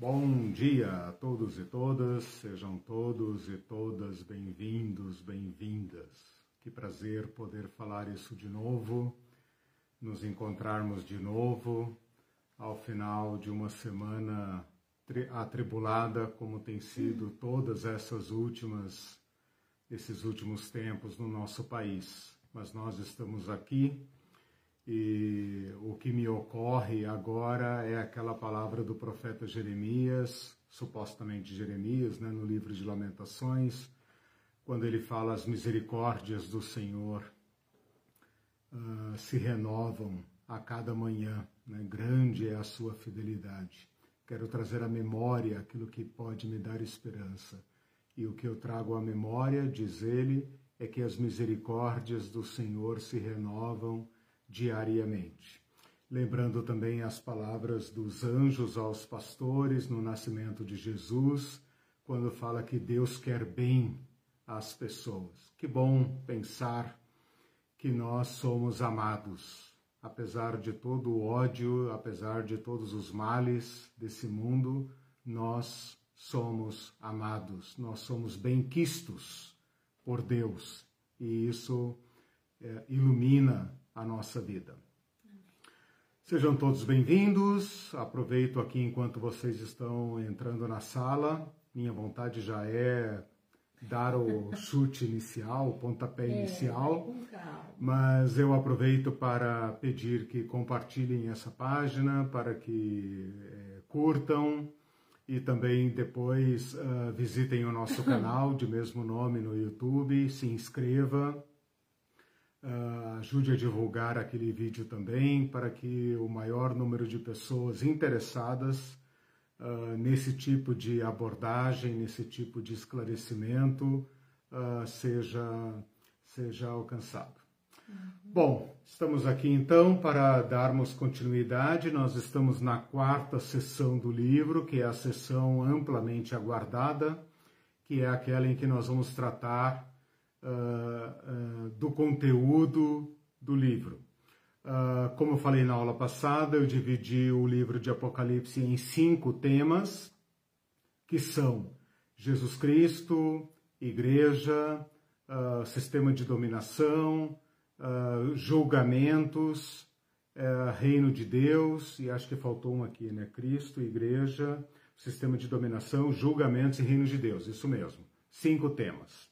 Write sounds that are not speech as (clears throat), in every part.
Bom dia a todos e todas, sejam todos e todas bem-vindos, bem-vindas. Que prazer poder falar isso de novo, nos encontrarmos de novo ao final de uma semana atribulada, como tem sido todas essas últimas, esses últimos tempos no nosso país. Mas nós estamos aqui e o que me ocorre agora é aquela palavra do profeta Jeremias, supostamente Jeremias, né, no livro de Lamentações, quando ele fala as misericórdias do Senhor uh, se renovam a cada manhã, né? grande é a sua fidelidade. Quero trazer à memória aquilo que pode me dar esperança. E o que eu trago à memória, diz ele, é que as misericórdias do Senhor se renovam diariamente. Lembrando também as palavras dos anjos aos pastores no nascimento de Jesus, quando fala que Deus quer bem às pessoas. Que bom pensar que nós somos amados, apesar de todo o ódio, apesar de todos os males desse mundo, nós somos amados, nós somos bem-quistos por Deus e isso é, ilumina a nossa vida. Sejam todos bem-vindos. Aproveito aqui enquanto vocês estão entrando na sala. Minha vontade já é dar o chute inicial, o pontapé é, inicial, mas eu aproveito para pedir que compartilhem essa página, para que é, curtam e também depois uh, visitem o nosso (laughs) canal de mesmo nome no YouTube, se inscreva Uh, ajude a divulgar aquele vídeo também para que o maior número de pessoas interessadas uh, nesse tipo de abordagem, nesse tipo de esclarecimento uh, seja, seja alcançado. Uhum. Bom, estamos aqui então para darmos continuidade. Nós estamos na quarta sessão do livro, que é a sessão amplamente aguardada, que é aquela em que nós vamos tratar uh, do conteúdo do livro. Uh, como eu falei na aula passada, eu dividi o livro de Apocalipse em cinco temas, que são Jesus Cristo, Igreja, sistema de dominação, julgamentos, reino de Deus, e acho que faltou um aqui, né? Cristo, Igreja, sistema de dominação, julgamentos e reino de Deus, isso mesmo. Cinco temas.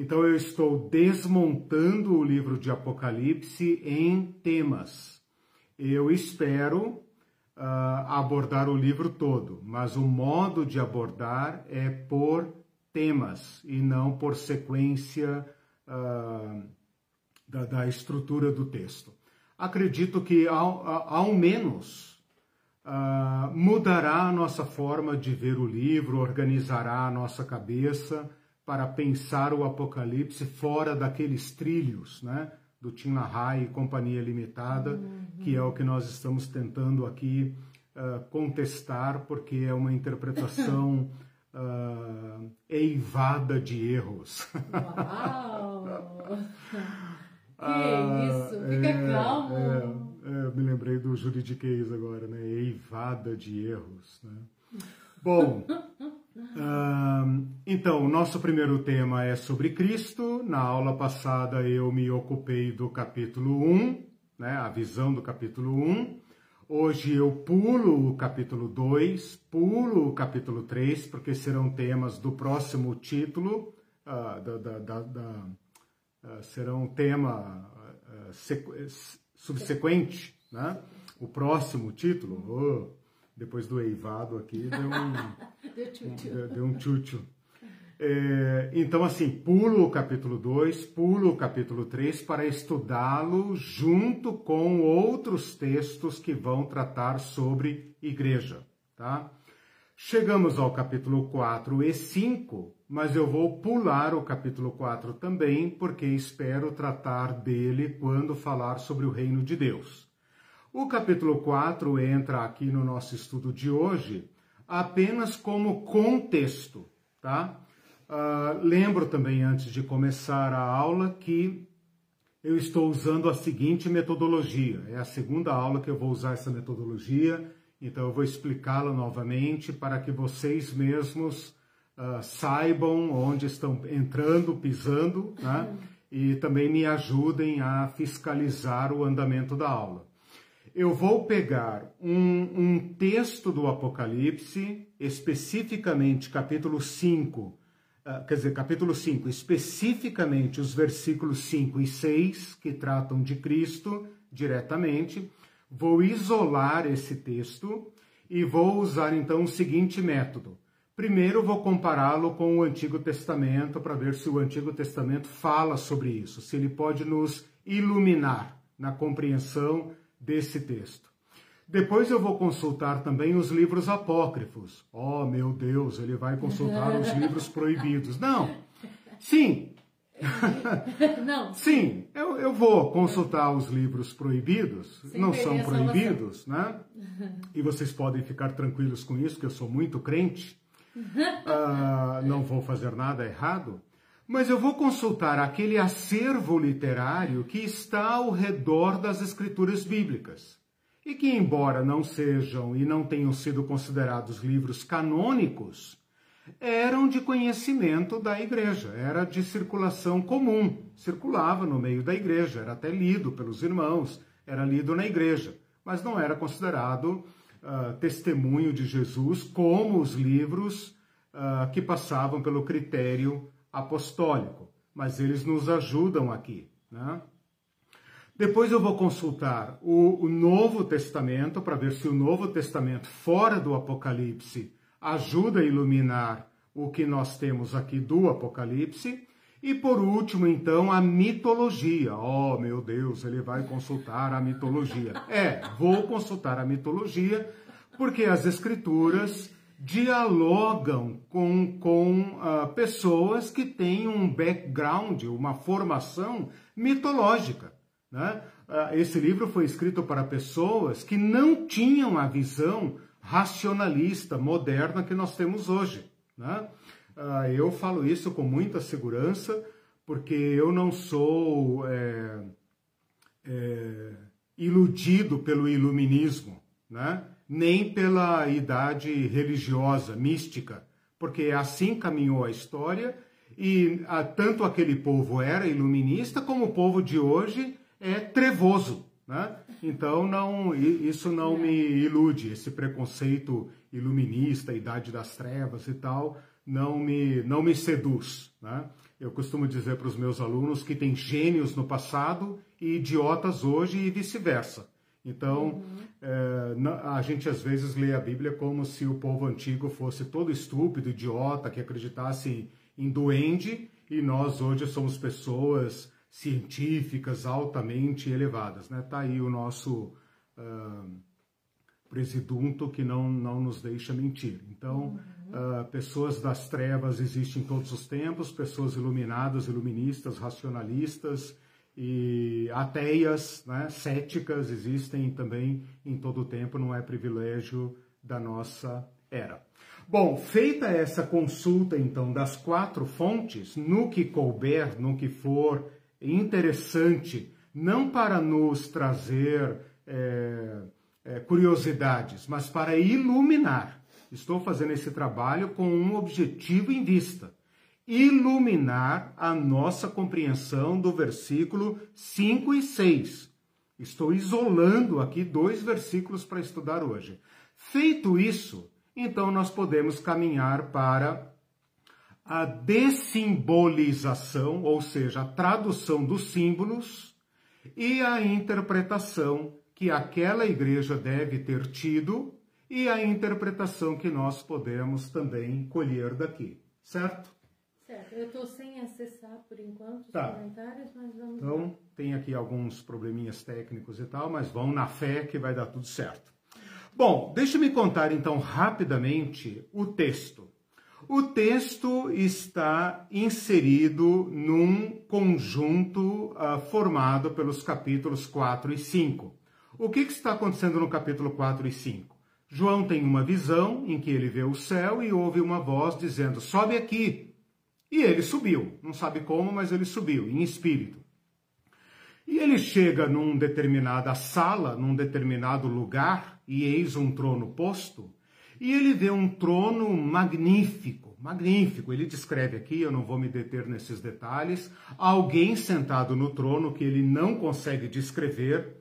Então eu estou desmontando o livro de Apocalipse em temas. Eu espero uh, abordar o livro todo, mas o modo de abordar é por temas e não por sequência uh, da, da, estrutura do texto. Acredito que ao, ao menos uh, mudará a nossa forma de ver o livro, organizará a nossa cabeça para pensar o Apocalipse fora daqueles trilhos, né? Do Tim LaHaye e Companhia Limitada, uhum. que é o que nós estamos tentando aqui uh, contestar, porque é uma interpretação uh, (laughs) eivada de erros. Uau! (laughs) que uh, isso? Fica é, calmo! É, é, eu me lembrei do juridiquês agora, né? Eivada de erros, né? (laughs) Bom, então, o nosso primeiro tema é sobre Cristo. Na aula passada eu me ocupei do capítulo 1, né, a visão do capítulo 1. Hoje eu pulo o capítulo 2, pulo o capítulo 3, porque serão temas do próximo título, uh, da, da, da uh, serão tema uh, subsequente, né? o próximo título. Oh, depois do eivado aqui, deu um, (laughs) deu, um, deu um tchutchu. É, então, assim, pulo o capítulo 2, pulo o capítulo 3 para estudá-lo junto com outros textos que vão tratar sobre igreja, tá? Chegamos ao capítulo 4 e 5, mas eu vou pular o capítulo 4 também, porque espero tratar dele quando falar sobre o reino de Deus. O capítulo 4 entra aqui no nosso estudo de hoje apenas como contexto, tá? Uh, lembro também, antes de começar a aula, que eu estou usando a seguinte metodologia. É a segunda aula que eu vou usar essa metodologia então eu vou explicá-lo novamente para que vocês mesmos uh, saibam onde estão entrando, pisando, né? e também me ajudem a fiscalizar o andamento da aula. Eu vou pegar um, um texto do Apocalipse, especificamente capítulo 5, uh, ah, quer dizer, capítulo 5, especificamente os versículos 5 e 6, que tratam de Cristo diretamente. Vou isolar esse texto e vou usar então o seguinte método. Primeiro, vou compará-lo com o Antigo Testamento para ver se o Antigo Testamento fala sobre isso, se ele pode nos iluminar na compreensão desse texto. Depois eu vou consultar também os livros apócrifos. Oh, meu Deus, ele vai consultar os (laughs) livros proibidos. Não. Sim. (laughs) Não. Sim, eu, eu vou consultar os livros proibidos. Sem não são proibidos, né? (laughs) E vocês podem ficar tranquilos com isso, que eu sou muito crente uh, não vou fazer nada errado, mas eu vou consultar aquele acervo literário que está ao redor das escrituras bíblicas. E que, embora não sejam e não tenham sido considerados livros canônicos, eram de conhecimento da igreja, era de circulação comum, circulava no meio da igreja, era até lido pelos irmãos, era lido na igreja, mas não era considerado uh, testemunho de Jesus, como os livros uh, que passavam pelo critério apostólico. Mas eles nos ajudam aqui. Né? Depois eu vou consultar o, o Novo Testamento para ver se o Novo Testamento, fora do Apocalipse, ajuda a iluminar o que nós temos aqui do Apocalipse. E por último, então, a mitologia. Oh, meu Deus, ele vai consultar a mitologia. É, vou consultar a mitologia, porque as escrituras dialogam com, com uh, pessoas que têm um background, uma formação mitológica. Né? Uh, esse livro foi escrito para pessoas que não tinham a visão racionalista, moderna que nós temos hoje. Né? Uh, eu falo isso com muita segurança, porque eu não sou é, é, iludido pelo iluminismo, né? Nem pela idade religiosa, mística, porque assim caminhou a história e a, tanto aquele povo era iluminista como o povo de hoje é trevoso. Né? Então não, isso não me ilude, esse preconceito iluminista, idade das trevas e tal, não me, não me seduz. Né? Eu costumo dizer para os meus alunos que tem gênios no passado e idiotas hoje e vice-versa. Então, uhum. é, a gente às vezes lê a Bíblia como se o povo antigo fosse todo estúpido, idiota, que acreditasse em duende, e nós hoje somos pessoas científicas altamente elevadas. Né? Tá aí o nosso uh, presidunto que não, não nos deixa mentir. Então, uhum. Uh, pessoas das trevas existem em todos os tempos, pessoas iluminadas, iluministas, racionalistas e ateias, né, céticas existem também em todo o tempo, não é privilégio da nossa era. Bom, feita essa consulta então das quatro fontes, no que couber, no que for interessante, não para nos trazer é, é, curiosidades, mas para iluminar Estou fazendo esse trabalho com um objetivo em vista: iluminar a nossa compreensão do versículo 5 e 6. Estou isolando aqui dois versículos para estudar hoje. Feito isso, então nós podemos caminhar para a dessimbolização, ou seja, a tradução dos símbolos e a interpretação que aquela igreja deve ter tido e a interpretação que nós podemos também colher daqui, certo? Certo, eu estou sem acessar por enquanto os tá. comentários, mas vamos Então, lá. tem aqui alguns probleminhas técnicos e tal, mas vão na fé que vai dar tudo certo. Bom, deixa-me contar então rapidamente o texto. O texto está inserido num conjunto uh, formado pelos capítulos 4 e 5. O que, que está acontecendo no capítulo 4 e 5? João tem uma visão em que ele vê o céu e ouve uma voz dizendo: Sobe aqui. E ele subiu. Não sabe como, mas ele subiu, em espírito. E ele chega num determinada sala, num determinado lugar, e eis um trono posto, e ele vê um trono magnífico, magnífico. Ele descreve aqui, eu não vou me deter nesses detalhes, alguém sentado no trono que ele não consegue descrever.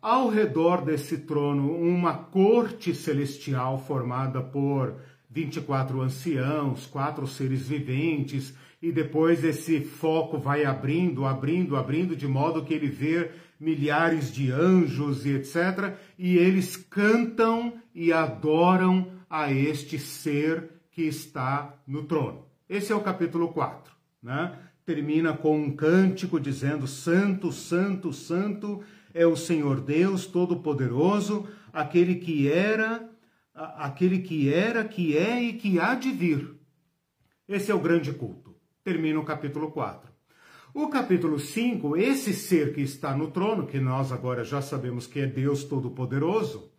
Ao redor desse trono, uma corte celestial formada por 24 anciãos, quatro seres viventes, e depois esse foco vai abrindo, abrindo, abrindo, de modo que ele vê milhares de anjos e etc. E eles cantam e adoram a este ser que está no trono. Esse é o capítulo 4, né? Termina com um cântico dizendo: Santo, Santo, Santo é o Senhor Deus Todo-Poderoso, aquele que era, aquele que era, que é e que há de vir. Esse é o grande culto. Termina o capítulo 4. O capítulo 5, esse ser que está no trono, que nós agora já sabemos que é Deus Todo-Poderoso,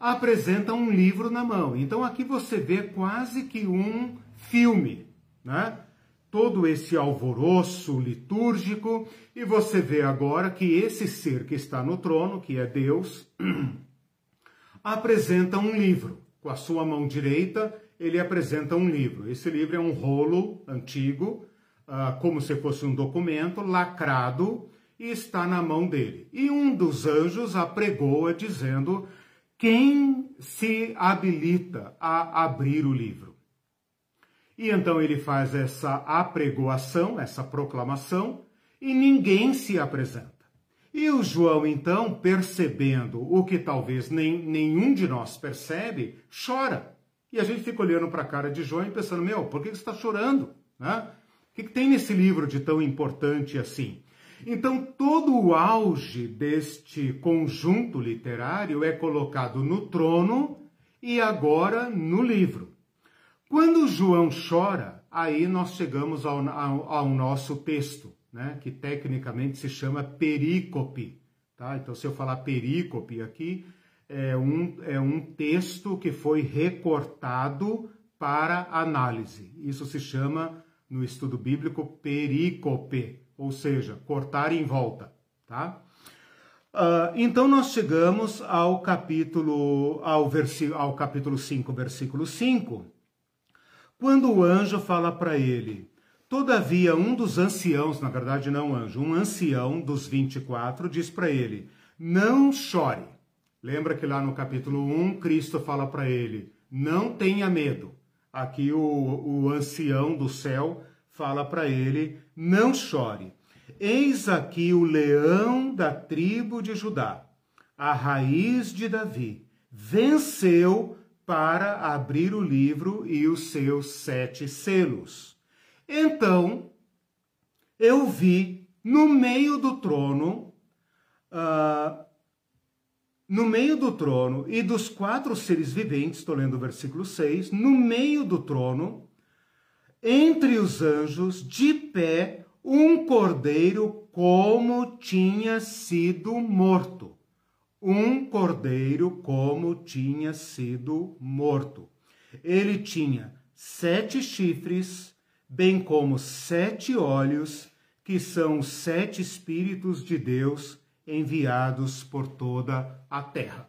apresenta um livro na mão. Então aqui você vê quase que um filme, né? Todo esse alvoroço litúrgico, e você vê agora que esse ser que está no trono, que é Deus, (clears throat) apresenta um livro. Com a sua mão direita, ele apresenta um livro. Esse livro é um rolo antigo, uh, como se fosse um documento lacrado e está na mão dele. E um dos anjos apregoa dizendo: Quem se habilita a abrir o livro? E então ele faz essa apregoação, essa proclamação, e ninguém se apresenta. E o João, então, percebendo o que talvez nem, nenhum de nós percebe, chora. E a gente fica olhando para a cara de João e pensando: meu, por que você está chorando? Né? que, que tem nesse livro de tão importante assim? Então, todo o auge deste conjunto literário é colocado no trono e agora no livro. Quando João chora, aí nós chegamos ao, ao, ao nosso texto, né, que tecnicamente se chama perícope. Tá? Então, se eu falar perícope aqui, é um, é um texto que foi recortado para análise. Isso se chama no estudo bíblico perícope, ou seja, cortar em volta, tá? Uh, então nós chegamos ao capítulo ao, ao capítulo 5, versículo 5, quando o anjo fala para ele: Todavia, um dos anciãos, na verdade não anjo, um ancião dos 24, diz para ele: Não chore. Lembra que lá no capítulo 1, Cristo fala para ele: Não tenha medo. Aqui o, o ancião do céu fala para ele: não chore. Eis aqui o leão da tribo de Judá, a raiz de Davi, venceu para abrir o livro e os seus sete selos. Então eu vi no meio do trono, uh, no meio do trono e dos quatro seres viventes, estou lendo o versículo 6, no meio do trono, entre os anjos, de pé, um cordeiro como tinha sido morto. Um cordeiro como tinha sido morto. Ele tinha sete chifres, bem como sete olhos, que são os sete Espíritos de Deus enviados por toda a terra.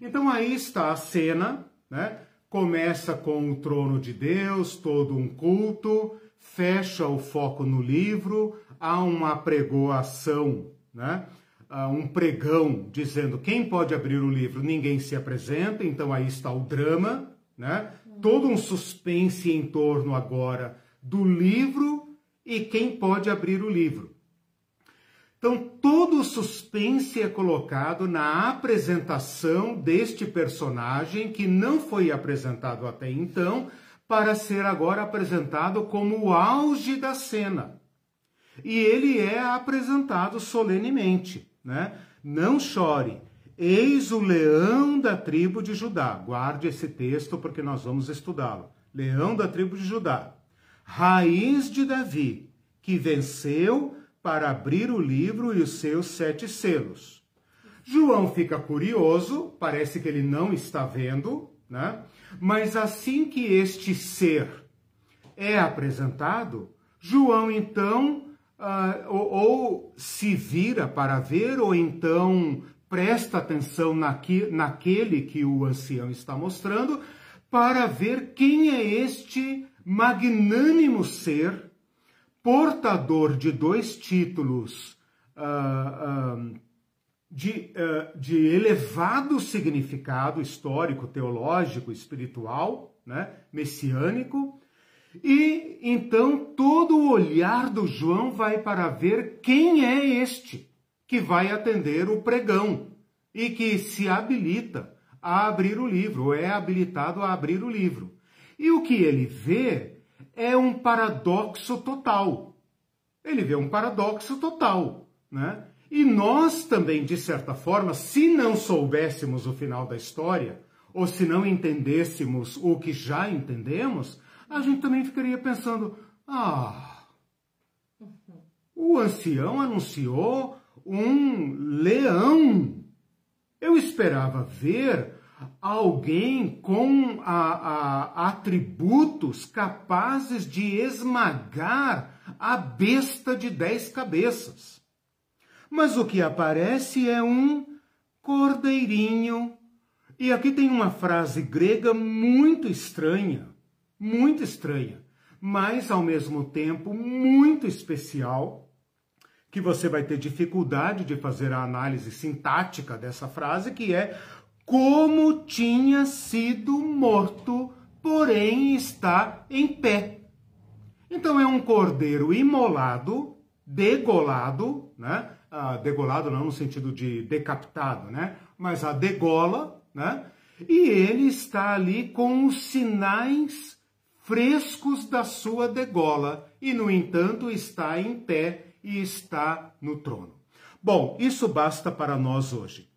Então aí está a cena, né? Começa com o trono de Deus, todo um culto, fecha o foco no livro, há uma pregoação, né? Um pregão dizendo quem pode abrir o livro, ninguém se apresenta, então aí está o drama, né? Todo um suspense em torno agora do livro e quem pode abrir o livro. Então, todo o suspense é colocado na apresentação deste personagem que não foi apresentado até então, para ser agora apresentado como o auge da cena. E ele é apresentado solenemente, né? Não chore. Eis o leão da tribo de Judá. Guarde esse texto porque nós vamos estudá-lo. Leão da tribo de Judá. Raiz de Davi, que venceu para abrir o livro e os seus sete selos. João fica curioso, parece que ele não está vendo, né? Mas assim que este ser é apresentado, João então uh, ou, ou, se vira para ver, ou então presta atenção naqui, naquele que o ancião está mostrando, para ver quem é este magnânimo ser, portador de dois títulos uh, uh, de, uh, de elevado significado histórico, teológico, espiritual, né, messiânico, e então todo o olhar do João vai para ver quem é este que vai atender o pregão e que se habilita a abrir o livro, ou é habilitado a abrir o livro. E o que ele vê é um paradoxo total. Ele vê um paradoxo total, né? E nós também, de certa forma, se não soubéssemos o final da história, ou se não entendêssemos o que já entendemos, a gente também ficaria pensando: ah, o ancião anunciou um leão. Eu esperava ver alguém com a, a, atributos capazes de esmagar a besta de dez cabeças. Mas o que aparece é um cordeirinho. E aqui tem uma frase grega muito estranha, muito estranha, mas ao mesmo tempo muito especial, que você vai ter dificuldade de fazer a análise sintática dessa frase, que é como tinha sido morto, porém está em pé. Então é um cordeiro imolado, degolado, né? Ah, degolado não no sentido de decapitado, né? Mas a degola, né? E ele está ali com os sinais frescos da sua degola e, no entanto, está em pé e está no trono. Bom, isso basta para nós hoje.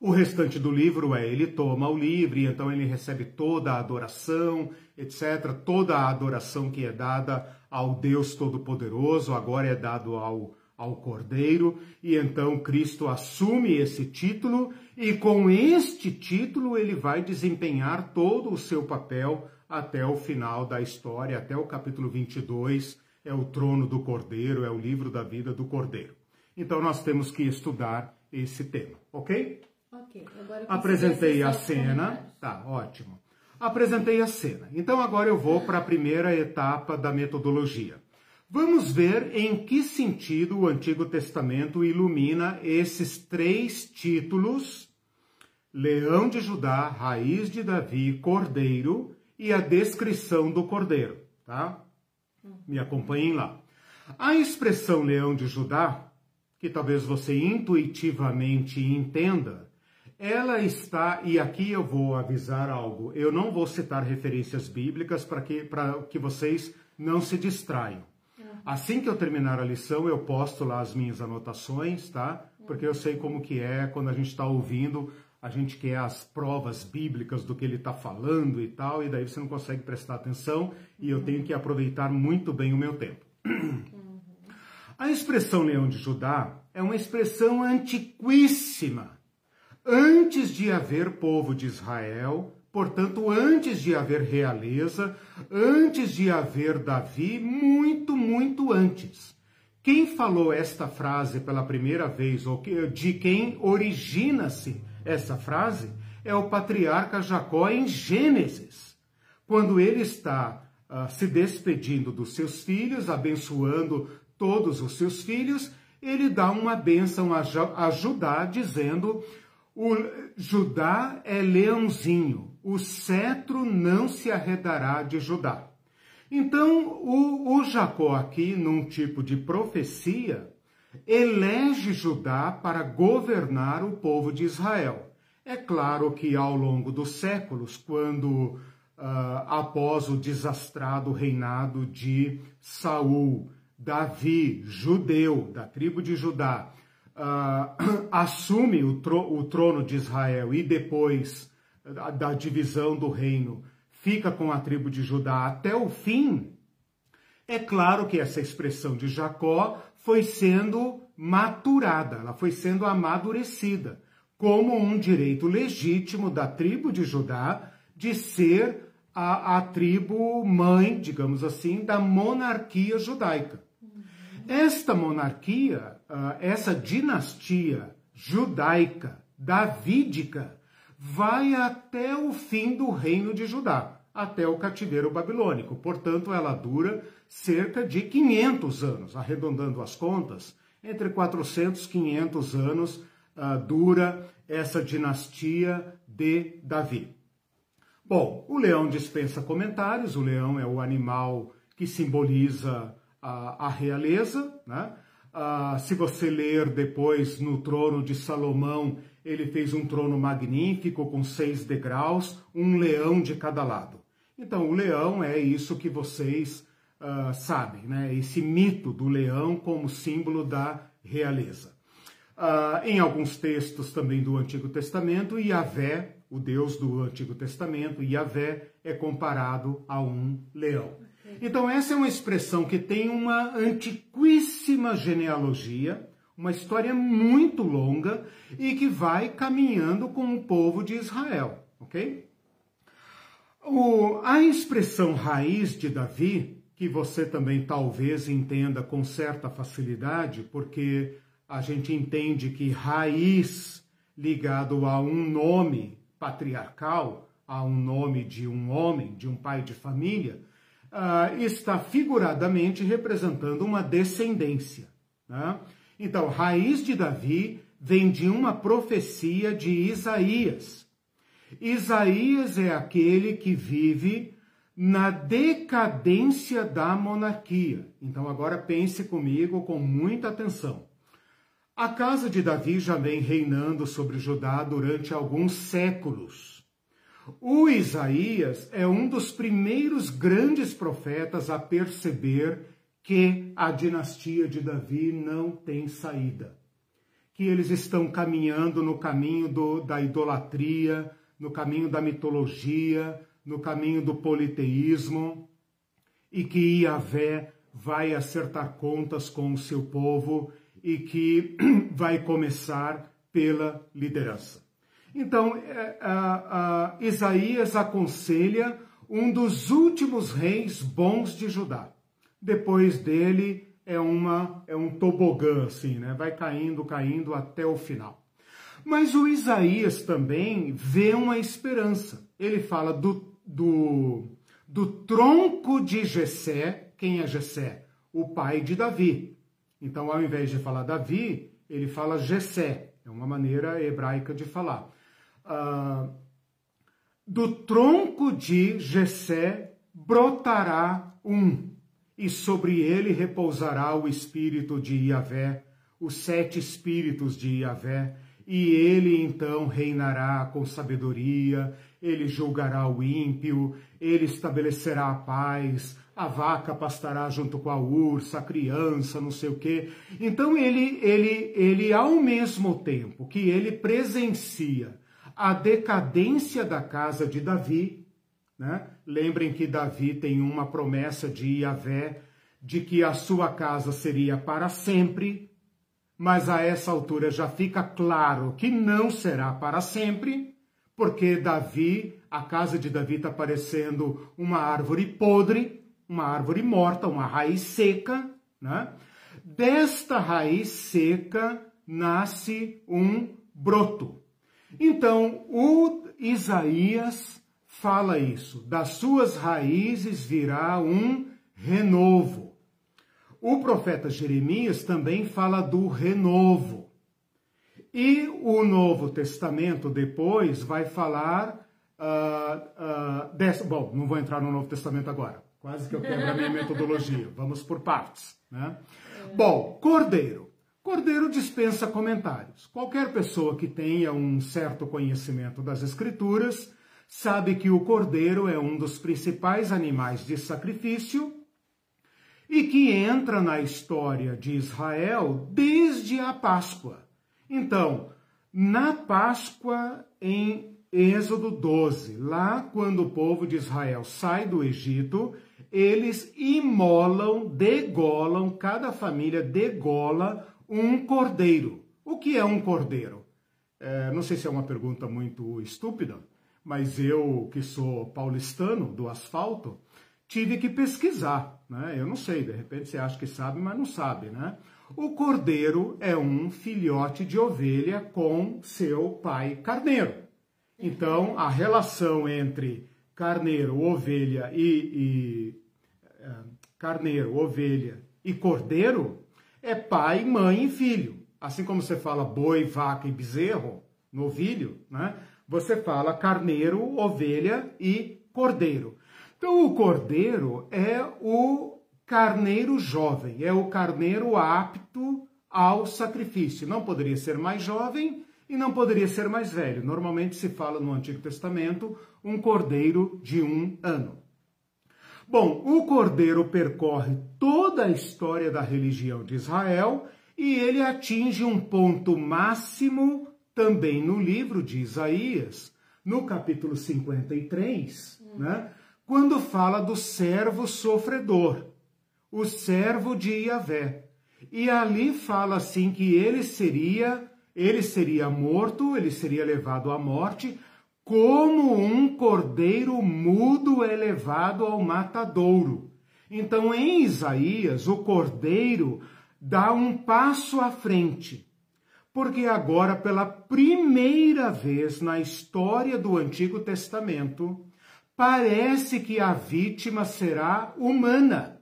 O restante do livro é ele toma o livro e então ele recebe toda a adoração, etc. Toda a adoração que é dada ao Deus Todo-Poderoso agora é dado ao, ao Cordeiro, e então Cristo assume esse título, e com este título ele vai desempenhar todo o seu papel até o final da história, até o capítulo 22, é o trono do Cordeiro, é o livro da vida do Cordeiro. Então nós temos que estudar esse tema, ok? Ok, agora Apresentei a cena. Tá, ótimo. Apresentei a cena. Então agora eu vou para a primeira etapa da metodologia. Vamos ver em que sentido o Antigo Testamento ilumina esses três títulos: Leão de Judá, Raiz de Davi, Cordeiro e a descrição do Cordeiro, tá? Me acompanhem lá. A expressão Leão de Judá, que talvez você intuitivamente entenda, ela está, e aqui eu vou avisar algo, eu não vou citar referências bíblicas para que, que vocês não se distraiam. Assim que eu terminar a lição, eu posto lá as minhas anotações, tá? Porque eu sei como que é quando a gente está ouvindo, a gente quer as provas bíblicas do que ele está falando e tal, e daí você não consegue prestar atenção, e eu tenho que aproveitar muito bem o meu tempo. A expressão leão de Judá é uma expressão antiquíssima antes de haver povo de Israel, portanto, antes de haver realeza, antes de haver Davi, muito, muito antes. Quem falou esta frase pela primeira vez, ou de quem origina-se essa frase, é o patriarca Jacó em Gênesis, quando ele está uh, se despedindo dos seus filhos, abençoando todos os seus filhos, ele dá uma bênção a, a Judá, dizendo o Judá é leãozinho, o cetro não se arredará de Judá. Então, o, o Jacó aqui, num tipo de profecia, elege Judá para governar o povo de Israel. É claro que ao longo dos séculos, quando uh, após o desastrado reinado de Saul, Davi, judeu da tribo de Judá, uh, (clears throat) assume o, tro o, trono de Israel e depois da, da divisão do reino fica com a tribo de Judá até o fim, é claro que essa expressão de Jacó foi sendo maturada, ela foi sendo amadurecida como um direito legítimo da tribo de Judá de ser a, a tribo mãe, digamos assim, da monarquia judaica. Esta monarquia, uh, essa dinastia judaica, davídica, vai até o fim do reino de Judá, até o cativeiro babilônico. Portanto, ela dura cerca de 500 anos, arredondando as contas, entre 400 e 500 anos uh, dura essa dinastia de Davi. Bom, o leão dispensa comentários, o leão é o animal que simboliza a, a realeza, né? Uh, se você ler depois no trono de Salomão, ele fez um trono magnífico com seis degraus, um leão de cada lado. Então, o leão é isso que vocês uh, sabem, né? Esse mito do leão como símbolo da realeza. Uh, em alguns textos também do Antigo Testamento, Yahvé, o Deus do Antigo Testamento, Yahvé, é comparado a um leão. Então, essa é uma expressão que tem uma antiquíssima genealogia, uma história muito longa e que vai caminhando com o povo de Israel, ok? O, a expressão raiz de Davi, que você também talvez entenda com certa facilidade, porque a gente entende que raiz ligado a um nome patriarcal, a um nome de um homem, de um pai de família, uh, está figuradamente representando uma descendência. Né? Então, raiz de Davi vem de uma profecia de Isaías. Isaías é aquele que vive na decadência da monarquia. Então, agora pense comigo com muita atenção. A casa de Davi já vem reinando sobre Judá durante alguns séculos. O Isaías é um dos primeiros grandes profetas a perceber que a dinastia de Davi não tem saída, que eles estão caminhando no caminho do, da idolatria, no caminho da mitologia, no caminho do politeísmo, e que Iavé vai acertar contas com o seu povo e que (clears throat) vai começar pela liderança. Então, é, a, a, Isaías aconselha um dos últimos reis bons de Judá depois dele é uma é um tobogã assim, né? Vai caindo, caindo até o final. Mas o Isaías também vê uma esperança. Ele fala do, do, do tronco de Jessé. Quem é Jessé? O pai de Davi. Então, ao invés de falar Davi, ele fala Jessé. É uma maneira hebraica de falar. Uh, do tronco de Jessé brotará um e sobre ele repousará o espírito de Iavé, os sete espíritos de Iavé, e ele então reinará com sabedoria, ele julgará o ímpio, ele estabelecerá a paz, a vaca pastará junto com a ursa, a criança, não sei o quê. Então ele, ele, ele ao mesmo tempo que ele presencia a decadência da casa de Davi, né? Lembrem que Davi tem uma promessa de Yahvé de que a sua casa seria para sempre, mas a essa altura já fica claro que não será para sempre, porque Davi, a casa de Davi está parecendo uma árvore podre, uma árvore morta, uma raiz seca, né? Desta raiz seca nasce um broto. Então, o Isaías fala isso. Das suas raízes virá um renovo. O profeta Jeremias também fala do renovo. E o Novo Testamento depois vai falar. Uh, uh, dessa, bom, não vou entrar no Novo Testamento agora. Quase que eu quebro a minha metodologia. Vamos por partes. Né? Bom, Cordeiro. Cordeiro dispensa comentários. Qualquer pessoa que tenha um certo conhecimento das Escrituras sabe que o cordeiro é um dos principais animais de sacrifício e que entra na história de Israel desde a Páscoa. Então, na Páscoa em Êxodo 12, lá quando o povo de Israel sai do Egito, eles imolam, degolam, cada família degola um cordeiro. O que é um cordeiro? É, não sei se é uma pergunta muito estúpida, mas eu, que sou paulistano do asfalto, tive que pesquisar, né? Eu não sei, de repente você acha que sabe, mas não sabe, né? O cordeiro é um filhote de ovelha com seu pai carneiro. Então, a relação entre carneiro, ovelha e, e é, carneiro, ovelha e cordeiro é pai, mãe e filho. Assim como você fala boi, vaca e bezerro, novilho, né? Você fala carneiro, ovelha e cordeiro. Então, o cordeiro é o carneiro jovem, é o carneiro apto ao sacrifício. Não poderia ser mais jovem e não poderia ser mais velho. Normalmente se fala no Antigo Testamento um cordeiro de um ano. Bom, o cordeiro percorre toda a história da religião de Israel e ele atinge um ponto máximo também no livro de Isaías, no capítulo 53, hum. né, quando fala do servo sofredor, o servo de Yahvé. E ali fala assim que ele seria, ele seria morto, ele seria levado à morte, como um cordeiro mudo é levado ao matadouro. Então, em Isaías, o cordeiro dá um passo à frente, porque agora, pela primeira vez na história do Antigo Testamento, parece que a vítima será humana.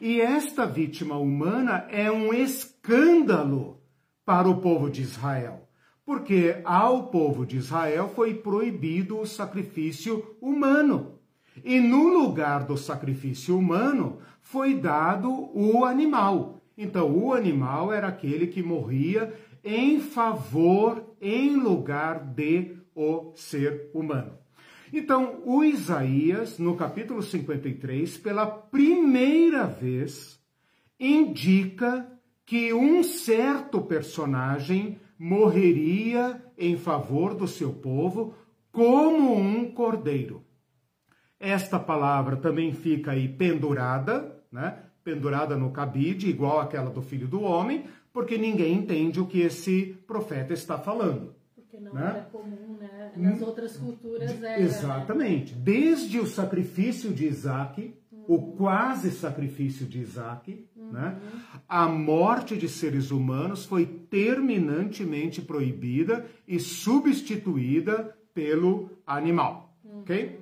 E esta vítima humana é um escândalo para o povo de Israel porque ao povo de Israel foi proibido o sacrifício humano. E no lugar do sacrifício humano foi dado o animal. Então, o animal era aquele que morria em favor, em lugar de o ser humano. Então, o Isaías, no capítulo 53, pela primeira vez, indica que um certo personagem morreria em favor do seu povo como um cordeiro. Esta palavra também fica aí pendurada, né? Pendurada no cabide, igual aquela do filho do homem, porque ninguém entende o que esse profeta está falando. Porque não né? era comum, né? Nas outras culturas era. Né? Exatamente. Desde o sacrifício de Isaac, o quase sacrifício de Isaac, uhum. né? a morte de seres humanos foi terminantemente proibida e substituída pelo animal. Uhum. Ok?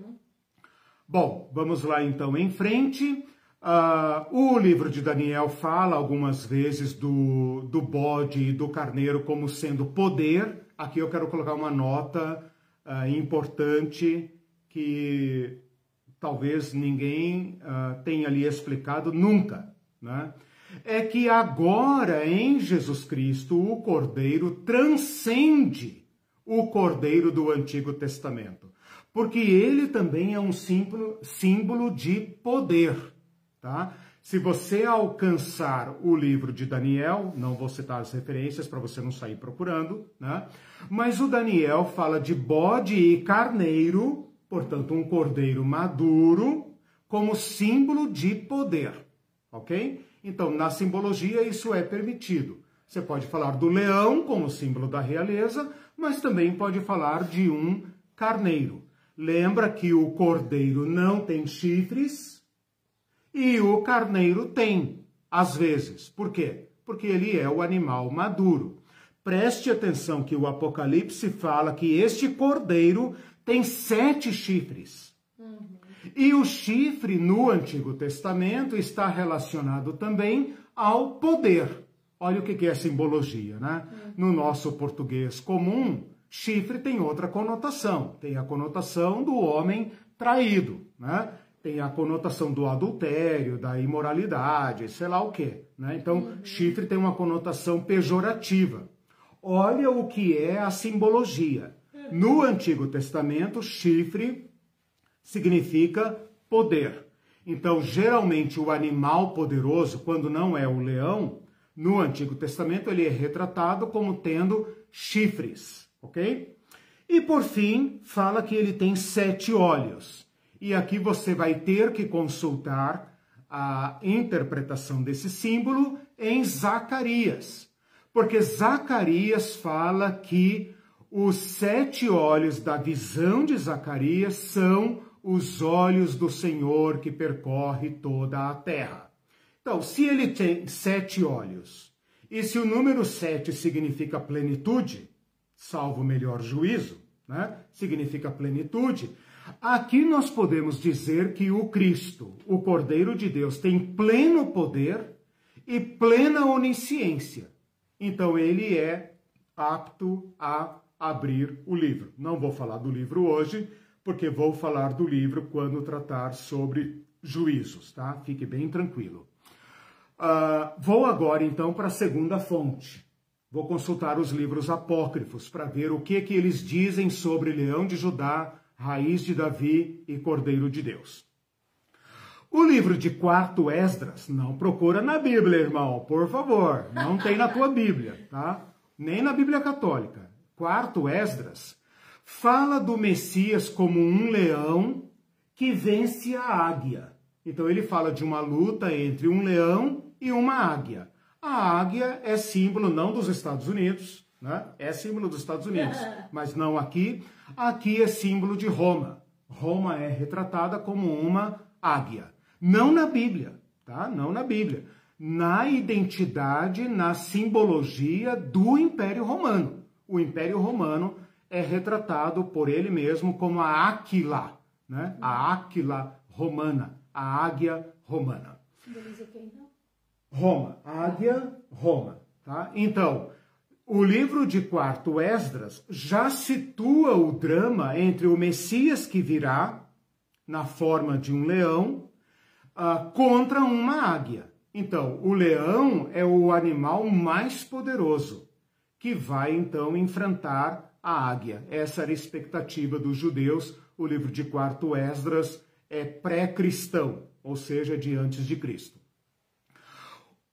Bom, vamos lá então em frente. Uh, o livro de Daniel fala algumas vezes do, do bode e do carneiro como sendo poder. Aqui eu quero colocar uma nota uh, importante que talvez ninguém uh, tenha lhe explicado nunca, né? é que agora em Jesus Cristo o Cordeiro transcende o Cordeiro do Antigo Testamento, porque ele também é um símbolo, símbolo de poder, tá? Se você alcançar o livro de Daniel, não vou citar as referências para você não sair procurando, né? Mas o Daniel fala de bode e carneiro portanto, um cordeiro maduro como símbolo de poder, ok? Então, na simbologia, isso é permitido. Você pode falar do leão como símbolo da realeza, mas também pode falar de um carneiro. Lembra que o cordeiro não tem chifres e o carneiro tem, às vezes. Por quê? Porque ele é o animal maduro. Preste atenção que o Apocalipse fala que este cordeiro tem sete chifres. Uhum. E o chifre no Antigo Testamento está relacionado também ao poder. Olha o que é simbologia, né? Uhum. No nosso português comum, chifre tem outra conotação. Tem a conotação do homem traído, né? Tem a conotação do adultério, da imoralidade, sei lá o quê. Né? Então, uhum. chifre tem uma conotação pejorativa. Olha o que é a simbologia. No Antigo Testamento, chifre significa poder. Então, geralmente, o animal poderoso, quando não é o leão, no Antigo Testamento ele é retratado como tendo chifres, ok? E por fim, fala que ele tem sete olhos. E aqui você vai ter que consultar a interpretação desse símbolo em Zacarias, porque Zacarias fala que os sete olhos da visão de Zacarias são os olhos do Senhor que percorre toda a terra. Então, se ele tem sete olhos, e se o número sete significa plenitude, salvo melhor juízo, né? significa plenitude, aqui nós podemos dizer que o Cristo, o Cordeiro de Deus, tem pleno poder e plena onisciência. Então, ele é apto a abrir o livro. Não vou falar do livro hoje, porque vou falar do livro quando tratar sobre juízos, tá? Fique bem tranquilo. Uh, vou agora então para a segunda fonte. Vou consultar os livros apócrifos para ver o que que eles dizem sobre Leão de Judá, Raiz de Davi e Cordeiro de Deus. O livro de quarto Esdras não procura na Bíblia, irmão, por favor. Não tem na tua Bíblia, tá? Nem na Bíblia Católica. Quarto Esdras fala do Messias como um leão que vence a águia. Então ele fala de uma luta entre um leão e uma águia. A águia é símbolo não dos Estados Unidos, né? É símbolo dos Estados Unidos, (laughs) mas não aqui. Aqui é símbolo de Roma. Roma é retratada como uma águia. Não na Bíblia, tá? Não na Bíblia. Na identidade, na simbologia do Império Romano. O Império Romano é retratado por ele mesmo como a Áquila, né? A Áquila romana, a águia romana. Simboliza quem então? Roma, águia, Roma, tá? Então, o livro de quarto Esdras já situa o drama entre o Messias que virá na forma de um leão uh, contra uma águia. Então, o leão é o animal mais poderoso que vai então enfrentar a águia. Essa era a expectativa dos judeus. O livro de quarto Esdras é pré-cristão, ou seja, de antes de Cristo.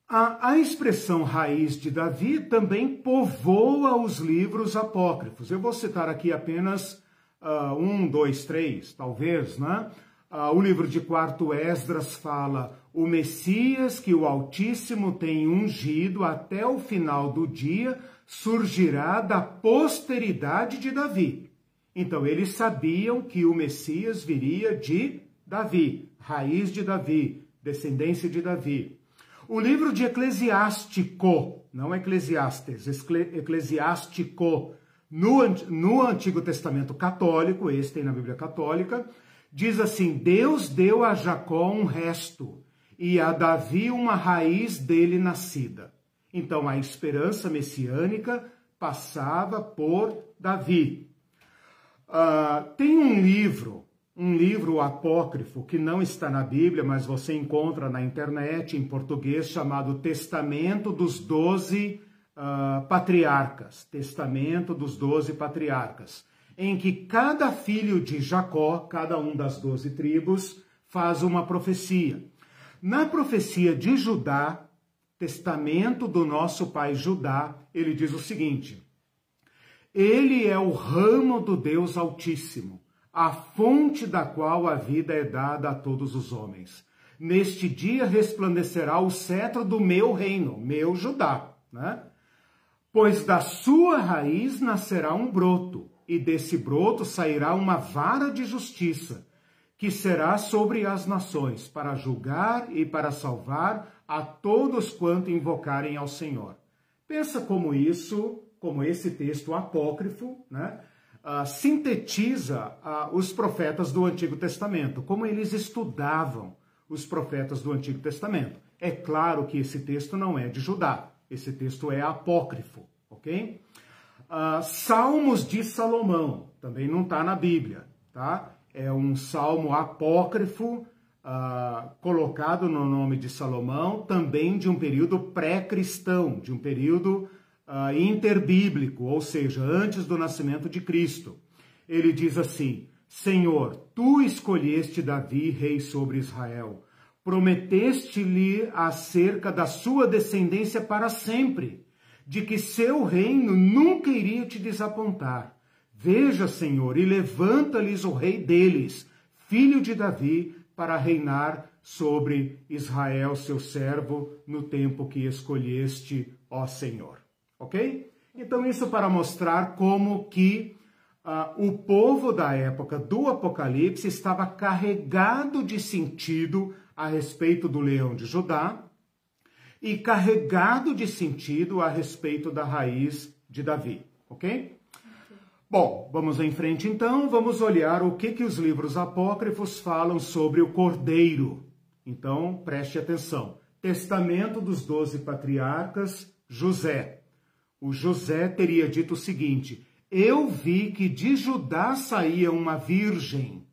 A, a, expressão raiz de Davi também povoa os livros apócrifos. Eu vou citar aqui apenas uh, um, dois, três, talvez, né? Uh, o livro de quarto Esdras fala o Messias que o Altíssimo tem ungido até o final do dia surgirá da posteridade de Davi. Então, eles sabiam que o Messias viria de Davi, raiz de Davi, descendência de Davi. O livro de Eclesiástico, não Eclesiastes, Eclesiástico, no, no Antigo Testamento Católico, esse tem na Bíblia Católica, diz assim: Deus deu a Jacó um resto e a Davi uma raiz dele nascida. Então a esperança messiânica passava por Davi. Uh, tem um livro, um livro apócrifo que não está na Bíblia, mas você encontra na internet em português, chamado Testamento dos Doze uh, Patriarcas. Testamento dos Doze Patriarcas, em que cada filho de Jacó, cada um das doze tribos, faz uma profecia. Na profecia de Judá, testamento do nosso pai Judá, ele diz o seguinte: Ele é o ramo do Deus Altíssimo, a fonte da qual a vida é dada a todos os homens. Neste dia resplandecerá o cetro do meu reino, meu Judá, né? Pois da sua raiz nascerá um broto, e desse broto sairá uma vara de justiça, que será sobre as nações, para julgar e para salvar a todos quanto invocarem ao Senhor. Pensa como isso, como esse texto apócrifo, né, uh, sintetiza uh, os profetas do Antigo Testamento, como eles estudavam os profetas do Antigo Testamento. É claro que esse texto não é de Judá, esse texto é apócrifo, ok? Uh, Salmos de Salomão, também não está na Bíblia, tá? É um salmo apócrifo uh, colocado no nome de Salomão, também de um período pré-cristão, de um período uh, interbíblico, ou seja, antes do nascimento de Cristo. Ele diz assim: Senhor, tu escolheste Davi rei sobre Israel, prometeste-lhe acerca da sua descendência para sempre, de que seu reino nunca iria te desapontar. Veja, Senhor, e levanta-lhes o rei deles, filho de Davi, para reinar sobre Israel, seu servo, no tempo que escolheste, ó Senhor. Ok? Então, isso para mostrar como que uh, o povo da época do Apocalipse estava carregado de sentido a respeito do leão de Judá e carregado de sentido a respeito da raiz de Davi, ok? Bom, vamos em frente então, vamos olhar o que, que os livros apócrifos falam sobre o cordeiro. Então, preste atenção. Testamento dos doze patriarcas, José. O José teria dito o seguinte: Eu vi que de Judá saía uma virgem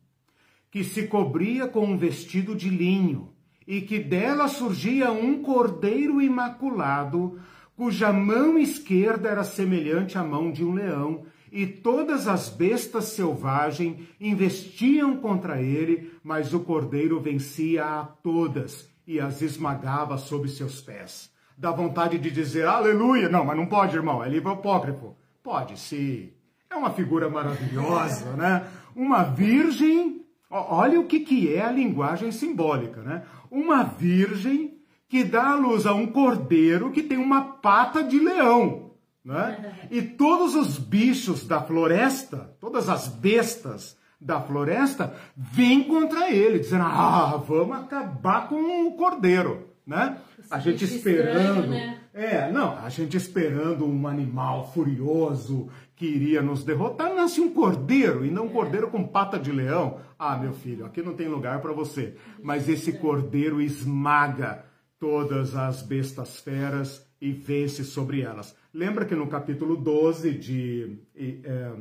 que se cobria com um vestido de linho e que dela surgia um cordeiro imaculado, cuja mão esquerda era semelhante à mão de um leão, e todas as bestas selvagens investiam contra ele, mas o cordeiro vencia a todas e as esmagava sob seus pés. Dá vontade de dizer aleluia. Não, mas não pode, irmão, é livro apócrifo. Pode sim. É uma figura maravilhosa, né? Uma virgem, olha o que, que é a linguagem simbólica, né? Uma virgem que dá à luz a um cordeiro que tem uma pata de leão. Né? (laughs) E todos os bichos da floresta, todas as bestas da floresta, vêm contra ele, dizendo: Ah, vamos acabar com o cordeiro. Né? A gente esperando. Estranho, né? É, não, a gente esperando um animal furioso que iria nos derrotar, nasce um cordeiro e não um cordeiro com pata de leão. Ah, meu filho, aqui não tem lugar para você. Mas esse cordeiro esmaga todas as bestas feras e vence sobre elas. Lembra que no capítulo 12 de é,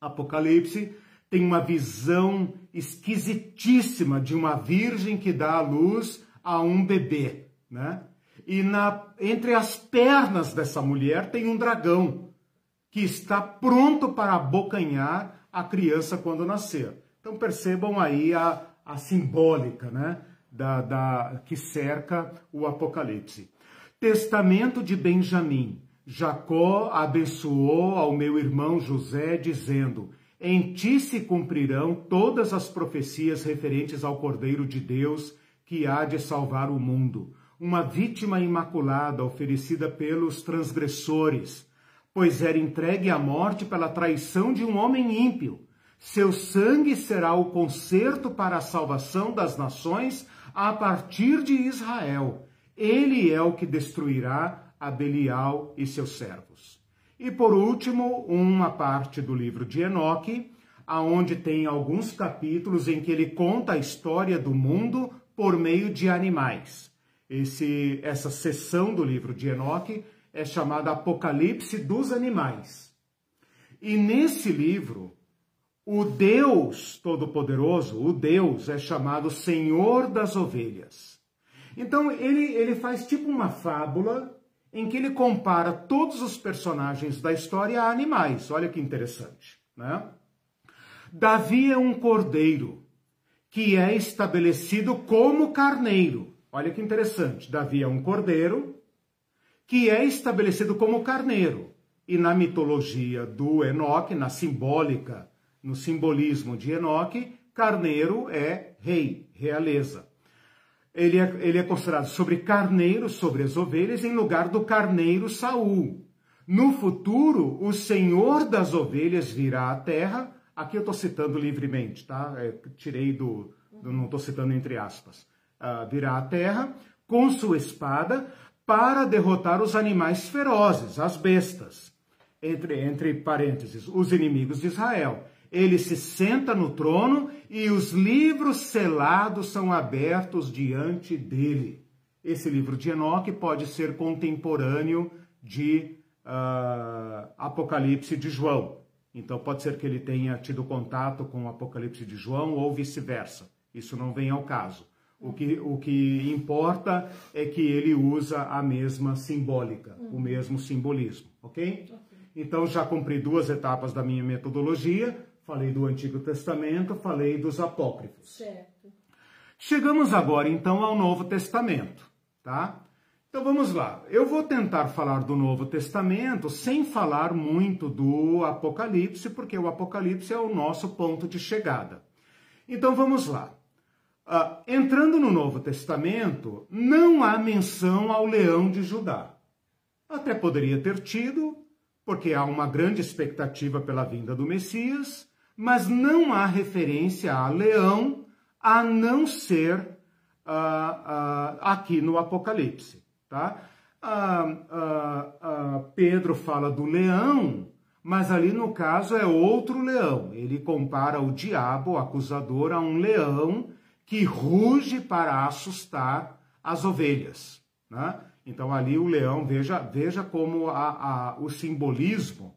Apocalipse tem uma visão esquisitíssima de uma virgem que dá à luz a um bebê, né? E na, entre as pernas dessa mulher tem um dragão que está pronto para abocanhar a criança quando nascer. Então percebam aí a, a simbólica, né? Da, da, que cerca o Apocalipse. Testamento de Benjamim. Jacó abençoou ao meu irmão José, dizendo: Em ti se cumprirão todas as profecias referentes ao Cordeiro de Deus que há de salvar o mundo, uma vítima imaculada oferecida pelos transgressores, pois era entregue à morte pela traição de um homem ímpio. Seu sangue será o conserto para a salvação das nações a partir de Israel ele é o que destruirá a Belial e seus servos. E por último, uma parte do livro de Enoque, aonde tem alguns capítulos em que ele conta a história do mundo por meio de animais. Esse, essa seção do livro de Enoque é chamada Apocalipse dos Animais. E nesse livro, o Deus Todo-Poderoso, o Deus, é chamado Senhor das Ovelhas. Então ele, ele faz tipo uma fábula em que ele compara todos os personagens da história a animais. Olha que interessante. Né? Davi é um cordeiro que é estabelecido como carneiro. Olha que interessante. Davi é um cordeiro que é estabelecido como carneiro. E na mitologia do Enoque, na simbólica, no simbolismo de Enoque, carneiro é rei, realeza ele é, ele é considerado sobre carneiro, sobre as ovelhas, em lugar do carneiro Saul. No futuro, o Senhor das ovelhas virá à terra. Aqui eu estou citando livremente, tá? É, tirei do, do não estou citando entre aspas. Uh, virá à terra com sua espada para derrotar os animais ferozes, as bestas. Entre, entre parênteses, os inimigos de Israel ele se senta no trono e os livros selados são abertos diante dele. Esse livro de Enoque pode ser contemporâneo de uh, Apocalipse de João. Então pode ser que ele tenha tido contato com o Apocalipse de João ou vice-versa. Isso não vem ao caso. O que, o que importa é que ele usa a mesma simbólica, uhum. o mesmo simbolismo, ok? Então já cumpri duas etapas da minha metodologia falei do Antigo Testamento, falei dos apócrifos. Certo. Chegamos agora então ao Novo Testamento, tá? Então vamos lá. Eu vou tentar falar do Novo Testamento sem falar muito do Apocalipse, porque o Apocalipse é o nosso ponto de chegada. Então vamos lá. Uh, entrando no Novo Testamento, não há menção ao leão de Judá. Até poderia ter tido, porque há uma grande expectativa pela vinda do Messias, mas não há referência a leão a não ser uh, uh, aqui no Apocalipse. Tá? Pedro fala do leão, mas ali no caso é outro leão. Ele compara o diabo, o acusador, a um leão que ruge para assustar as ovelhas. Né? Então ali o leão, veja, veja como a, a, o simbolismo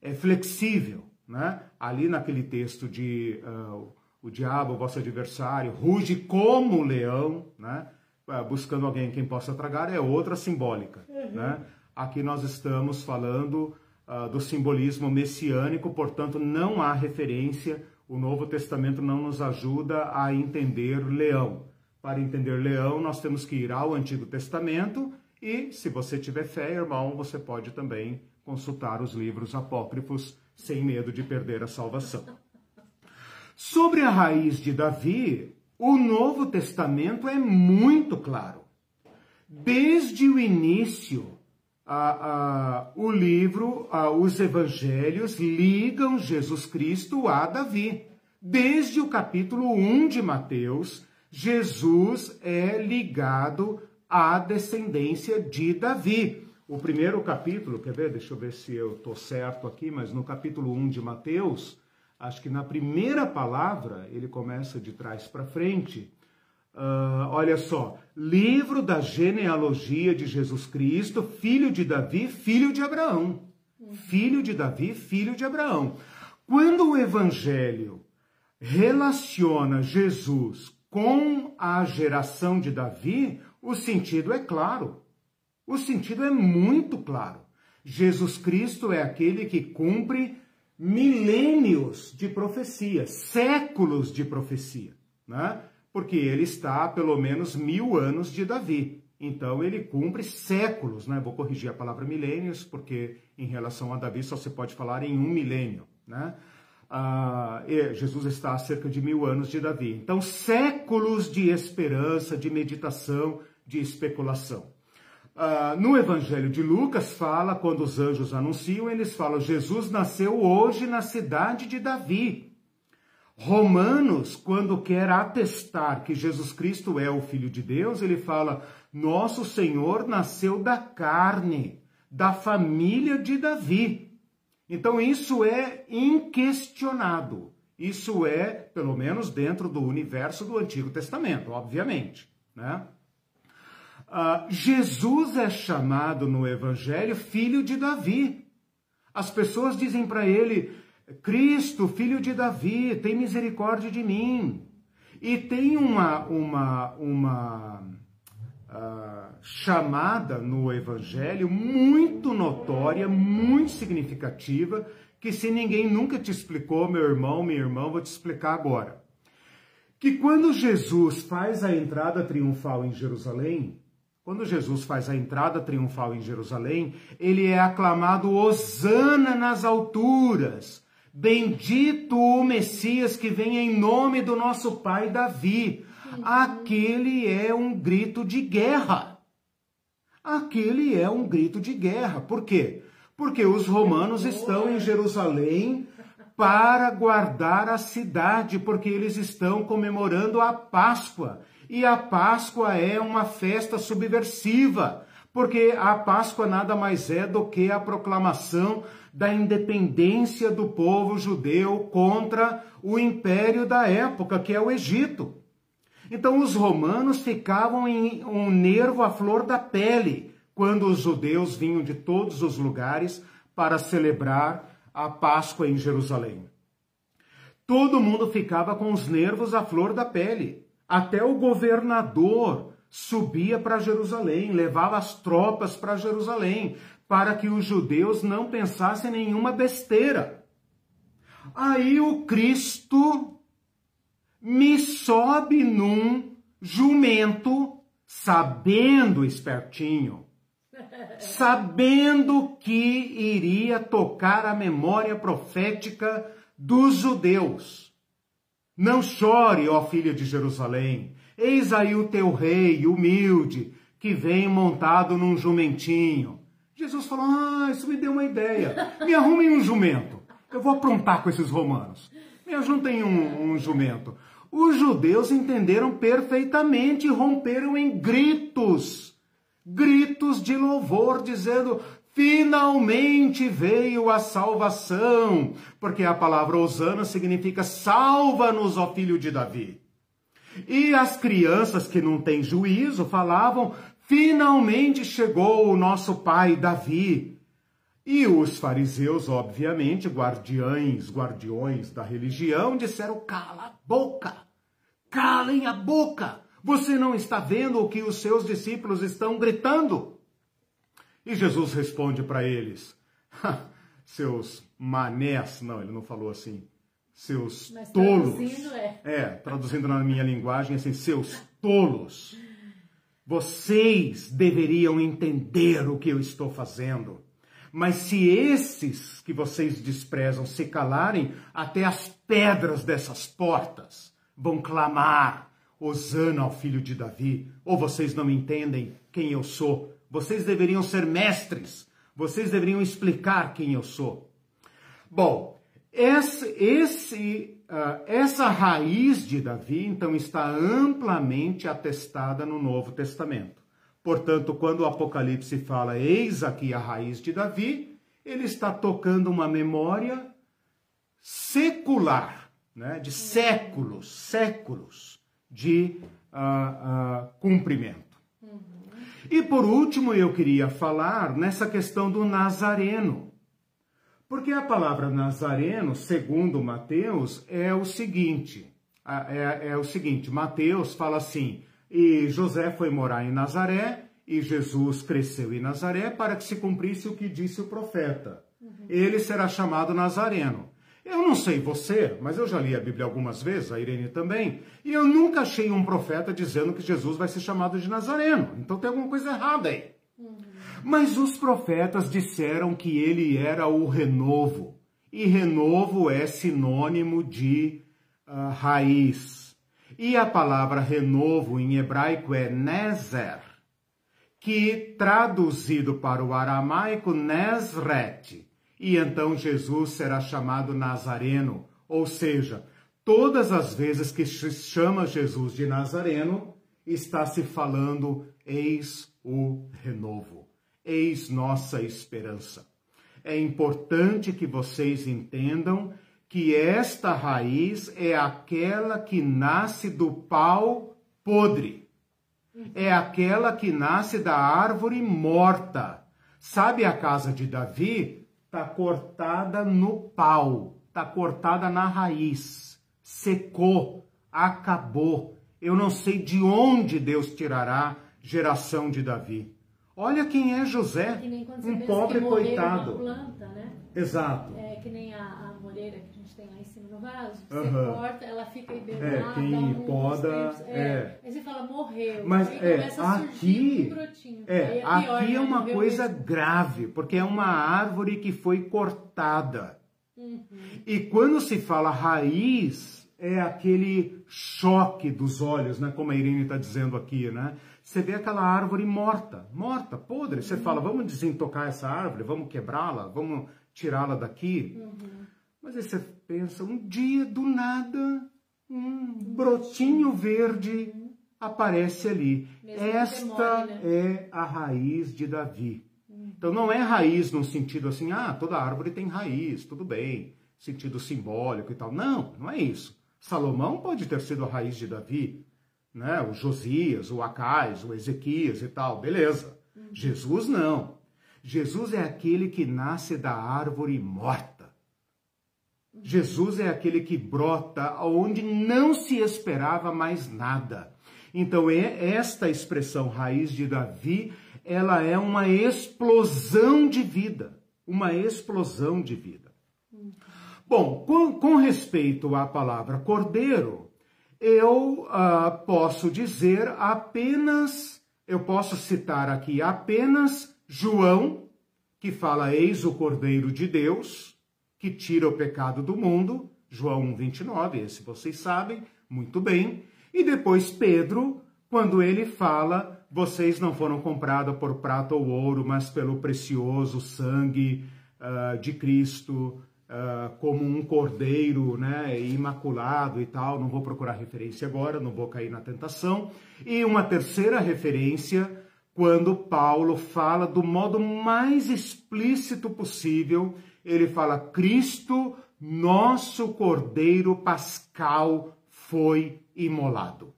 é flexível. Né? Ali naquele texto de uh, o diabo, vosso adversário, ruge como leão, né? Uh, buscando alguém quem possa tragar, é outra simbólica. Uhum. Né? Aqui nós estamos falando uh, do simbolismo messiânico, portanto não há referência, o Novo Testamento não nos ajuda a entender leão. Para entender leão, nós temos que ir ao Antigo Testamento e, se você tiver fé, irmão, você pode também consultar os livros apócrifos sem medo de perder a salvação. Sobre a raiz de Davi, o Novo Testamento é muito claro. Desde o início, o livro, os evangelhos ligam Jesus Cristo a Davi. Desde o capítulo 1 de Mateus, Jesus é ligado à descendência de Davi. O primeiro capítulo, quer ver? Deixa eu ver se eu estou certo aqui, mas no capítulo 1 de Mateus, acho que na primeira palavra, ele começa de trás para frente. Uh, olha só, livro da genealogia de Jesus Cristo, filho de Davi, filho de Abraão. Filho de Davi, filho de Abraão. Quando o evangelho relaciona Jesus com a geração de Davi, o sentido é claro. O sentido é muito claro. Jesus Cristo é aquele que cumpre milênios de profecia, séculos de profecia, né? Porque ele está a pelo menos mil anos de Davi. Então ele cumpre séculos, né? Vou corrigir a palavra milênios, porque em relação a Davi só se pode falar em um milênio, né? Ah, Jesus está a cerca de mil anos de Davi. Então, séculos de esperança, de meditação, de especulação. Uh, no Evangelho de Lucas fala, quando os anjos anunciam, eles falam: Jesus nasceu hoje na cidade de Davi. Romanos, quando quer atestar que Jesus Cristo é o Filho de Deus, ele fala: Nosso Senhor nasceu da carne, da família de Davi. Então isso é inquestionado. Isso é, pelo menos dentro do universo do Antigo Testamento, obviamente, né? Uh, Jesus é chamado no Evangelho filho de Davi. As pessoas dizem para ele: Cristo, filho de Davi, tem misericórdia de mim. E tem uma, uma, uma uh, chamada no Evangelho muito notória, muito significativa, que se ninguém nunca te explicou, meu irmão, minha irmã, vou te explicar agora. Que quando Jesus faz a entrada triunfal em Jerusalém, quando Jesus faz a entrada triunfal em Jerusalém, ele é aclamado Hosana nas alturas. Bendito o Messias que vem em nome do nosso pai Davi. Aquele é um grito de guerra. Aquele é um grito de guerra. Por quê? Porque os romanos estão em Jerusalém para guardar a cidade, porque eles estão comemorando a Páscoa. E a Páscoa é uma festa subversiva, porque a Páscoa nada mais é do que a proclamação da independência do povo judeu contra o império da época, que é o Egito. Então os romanos ficavam em um nervo à flor da pele quando os judeus vinham de todos os lugares para celebrar a Páscoa em Jerusalém. Todo mundo ficava com os nervos à flor da pele. Até o governador subia para Jerusalém, levava as tropas para Jerusalém, para que os judeus não pensassem nenhuma besteira. Aí o Cristo me sobe num jumento, sabendo espertinho, sabendo que iria tocar a memória profética dos judeus. Não chore, ó filha de Jerusalém. Eis aí o teu rei, humilde, que vem montado num jumentinho. Jesus falou: Ah, isso me deu uma ideia. Me arrumem um jumento. Eu vou aprontar com esses romanos. Me ajuntem um, um jumento. Os judeus entenderam perfeitamente e romperam em gritos. Gritos de louvor, dizendo: Finalmente veio a salvação, porque a palavra Osana significa salva-nos, ó filho de Davi. E as crianças que não têm juízo falavam: finalmente chegou o nosso pai Davi. E os fariseus, obviamente, guardiães, guardiões da religião, disseram: cala a boca, calem a boca. Você não está vendo o que os seus discípulos estão gritando? E Jesus responde para eles: (laughs) seus manés, não, ele não falou assim, seus Mas tolos. Traduzindo é. é, traduzindo na minha linguagem, assim, seus tolos. Vocês deveriam entender o que eu estou fazendo. Mas se esses que vocês desprezam se calarem, até as pedras dessas portas vão clamar: Hosana ao filho de Davi. Ou vocês não entendem quem eu sou? Vocês deveriam ser mestres. Vocês deveriam explicar quem eu sou. Bom, esse, esse, uh, essa raiz de Davi, então, está amplamente atestada no Novo Testamento. Portanto, quando o Apocalipse fala, eis aqui a raiz de Davi, ele está tocando uma memória secular, né, de séculos, séculos de uh, uh, cumprimento. E por último, eu queria falar nessa questão do Nazareno. Porque a palavra Nazareno, segundo Mateus, é o seguinte: é, é o seguinte, Mateus fala assim: e José foi morar em Nazaré, e Jesus cresceu em Nazaré para que se cumprisse o que disse o profeta. Ele será chamado Nazareno. Eu não sei você, mas eu já li a Bíblia algumas vezes, a Irene também, e eu nunca achei um profeta dizendo que Jesus vai ser chamado de Nazareno. Então tem alguma coisa errada aí. Uhum. Mas os profetas disseram que ele era o renovo. E renovo é sinônimo de uh, raiz. E a palavra renovo em hebraico é nezer, que traduzido para o aramaico nesret e então Jesus será chamado Nazareno, ou seja, todas as vezes que se chama Jesus de Nazareno, está se falando eis o renovo, eis nossa esperança. É importante que vocês entendam que esta raiz é aquela que nasce do pau podre. É aquela que nasce da árvore morta. Sabe a casa de Davi? está cortada no pau, está cortada na raiz, secou, acabou. Eu não sei de onde Deus tirará geração de Davi. Olha quem é José, um pobre coitado. Planta, né? Exato. É que nem a, a moreira que a gente tem lá em cima no vaso. Você uhum. corta, ela fica hibernada. É, quem poda. É. é. Aí você fala, morreu. Mas é, aqui, um é, é pior, aqui é uma coisa mesmo. grave, porque é uma árvore que foi cortada. Uhum. E quando se fala raiz, é aquele choque dos olhos, né? Como a Irene está dizendo aqui, né? Você vê aquela árvore morta, morta, podre. Você uhum. fala, vamos desentocar essa árvore, vamos quebrá-la, vamos tirá-la daqui. Uhum. Mas aí você pensa, um dia do nada, um brotinho verde aparece ali. Mesmo Esta demore, né? é a raiz de Davi. Uhum. Então não é raiz no sentido assim, ah, toda árvore tem raiz, tudo bem, sentido simbólico e tal. Não, não é isso. Salomão pode ter sido a raiz de Davi, né? O Josias, o Acais, o Ezequias e tal, beleza. Uhum. Jesus não. Jesus é aquele que nasce da árvore morta. Jesus é aquele que brota onde não se esperava mais nada. Então, é esta expressão raiz de Davi, ela é uma explosão de vida. Uma explosão de vida. Bom, com, com respeito à palavra cordeiro, eu uh, posso dizer apenas, eu posso citar aqui apenas João, que fala: Eis o Cordeiro de Deus, que tira o pecado do mundo. João 1, 29, esse vocês sabem muito bem. E depois Pedro, quando ele fala: vocês não foram comprados por prata ou ouro, mas pelo precioso sangue uh, de Cristo, uh, como um cordeiro né, imaculado e tal. Não vou procurar referência agora, não vou cair na tentação. E uma terceira referência, quando Paulo fala do modo mais explícito possível, ele fala: Cristo, nosso cordeiro pascal, foi imolado.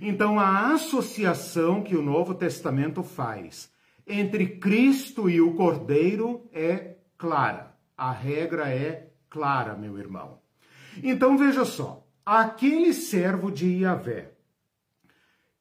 Então, a associação que o Novo Testamento faz entre Cristo e o Cordeiro é clara. A regra é clara, meu irmão. Então, veja só: aquele servo de Iavé,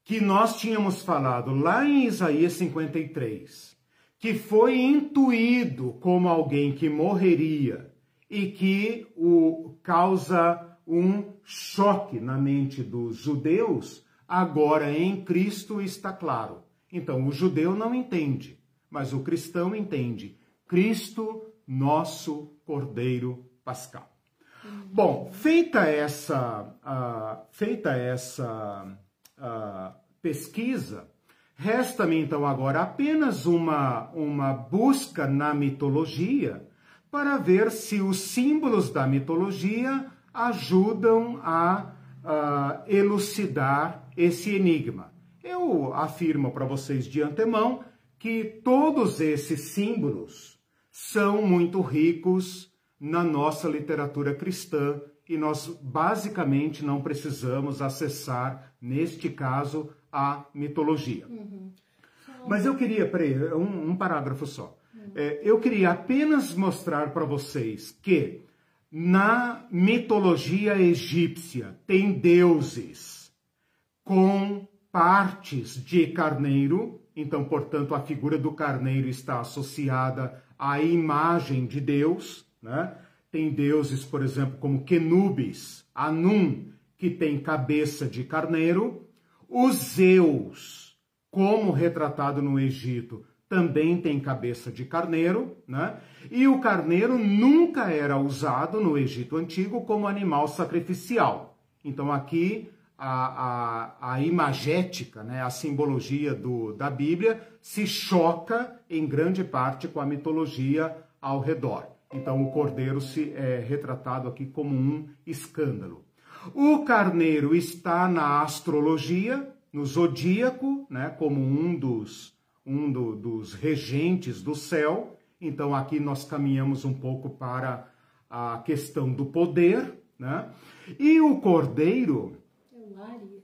que nós tínhamos falado lá em Isaías 53, que foi intuído como alguém que morreria e que o causa um choque na mente dos judeus, agora em Cristo está claro. Então, o judeu não entende, mas o cristão entende. Cristo, nosso Cordeiro Pascal. Bom, feita essa, uh, feita essa uh, pesquisa, resta-me então agora apenas uma, uma busca na mitologia para ver se os símbolos da mitologia ajudam a uh, elucidar esse enigma. Eu afirmo para vocês de antemão que todos esses símbolos são muito ricos na nossa literatura cristã e nós basicamente não precisamos acessar, neste caso, a mitologia. Uhum. Mas eu queria, peraí, um, um parágrafo só. Uhum. É, eu queria apenas mostrar para vocês que na mitologia egípcia tem deuses com partes de carneiro, então, portanto, a figura do carneiro está associada à imagem de Deus, né? Tem deuses, por exemplo, como Kenubis, Anum, que tem cabeça de carneiro, os Zeus, como retratado no Egito, também tem cabeça de carneiro, né? E o carneiro nunca era usado no Egito Antigo como animal sacrificial. Então aqui a, a, a imagética, né, a simbologia do, da Bíblia, se choca em grande parte com a mitologia ao redor. Então o cordeiro se é retratado aqui como um escândalo. O carneiro está na astrologia, no zodíaco, né, como um dos, um do, dos regentes do céu. Então aqui nós caminhamos um pouco para a questão do poder, né? E o cordeiro Aries.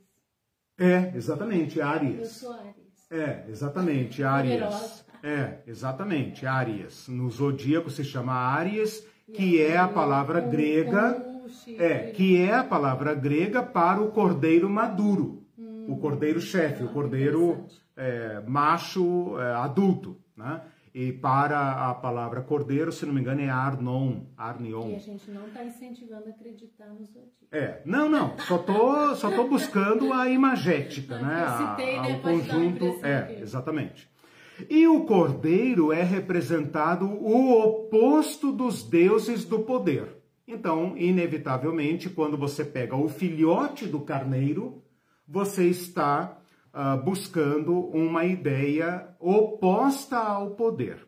É, exatamente, Aries. Eu sou Aries. É, exatamente, Aries. É, exatamente, Aries. No zodíaco se chama Aries, que é a palavra grega. É, que é a palavra grega para o cordeiro maduro, o cordeiro chefe, o cordeiro é, macho é, adulto, né? E para a palavra cordeiro, se não me engano, é Arnon, Arnion. E a gente não está incentivando a acreditar nos zodíaco. É, não, não, só tô, só tô buscando a imagética, né? Eu citei, a, né, o conjunto, é, exatamente. E o cordeiro é representado o oposto dos deuses do poder. Então, inevitavelmente, quando você pega o filhote do carneiro, você está uh, buscando uma ideia oposta ao poder.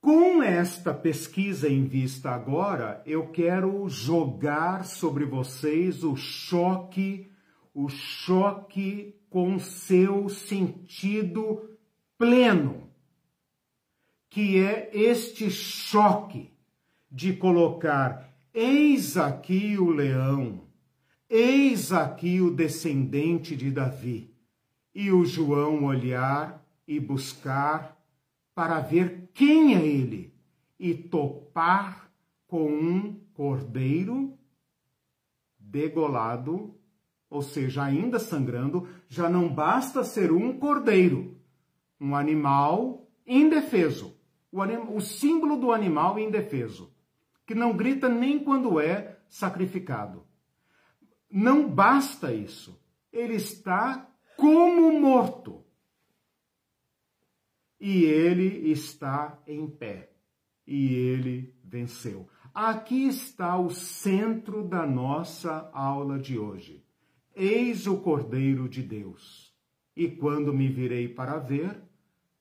Com esta pesquisa em vista agora, eu quero jogar sobre vocês o choque, o choque com seu sentido pleno, que é este choque de colocar eis aqui o leão, eis aqui o descendente de Davi e o João olhar e buscar para ver quem é ele e topar com um cordeiro degolado, ou seja, ainda sangrando, já não basta ser um cordeiro, um animal indefeso, o, anim, o símbolo do animal indefeso, que não grita nem quando é sacrificado. Não basta isso, ele está como morto. E ele está em pé. E ele venceu. Aqui está o centro da nossa aula de hoje. Eis o Cordeiro de Deus. e quando me virei para ver,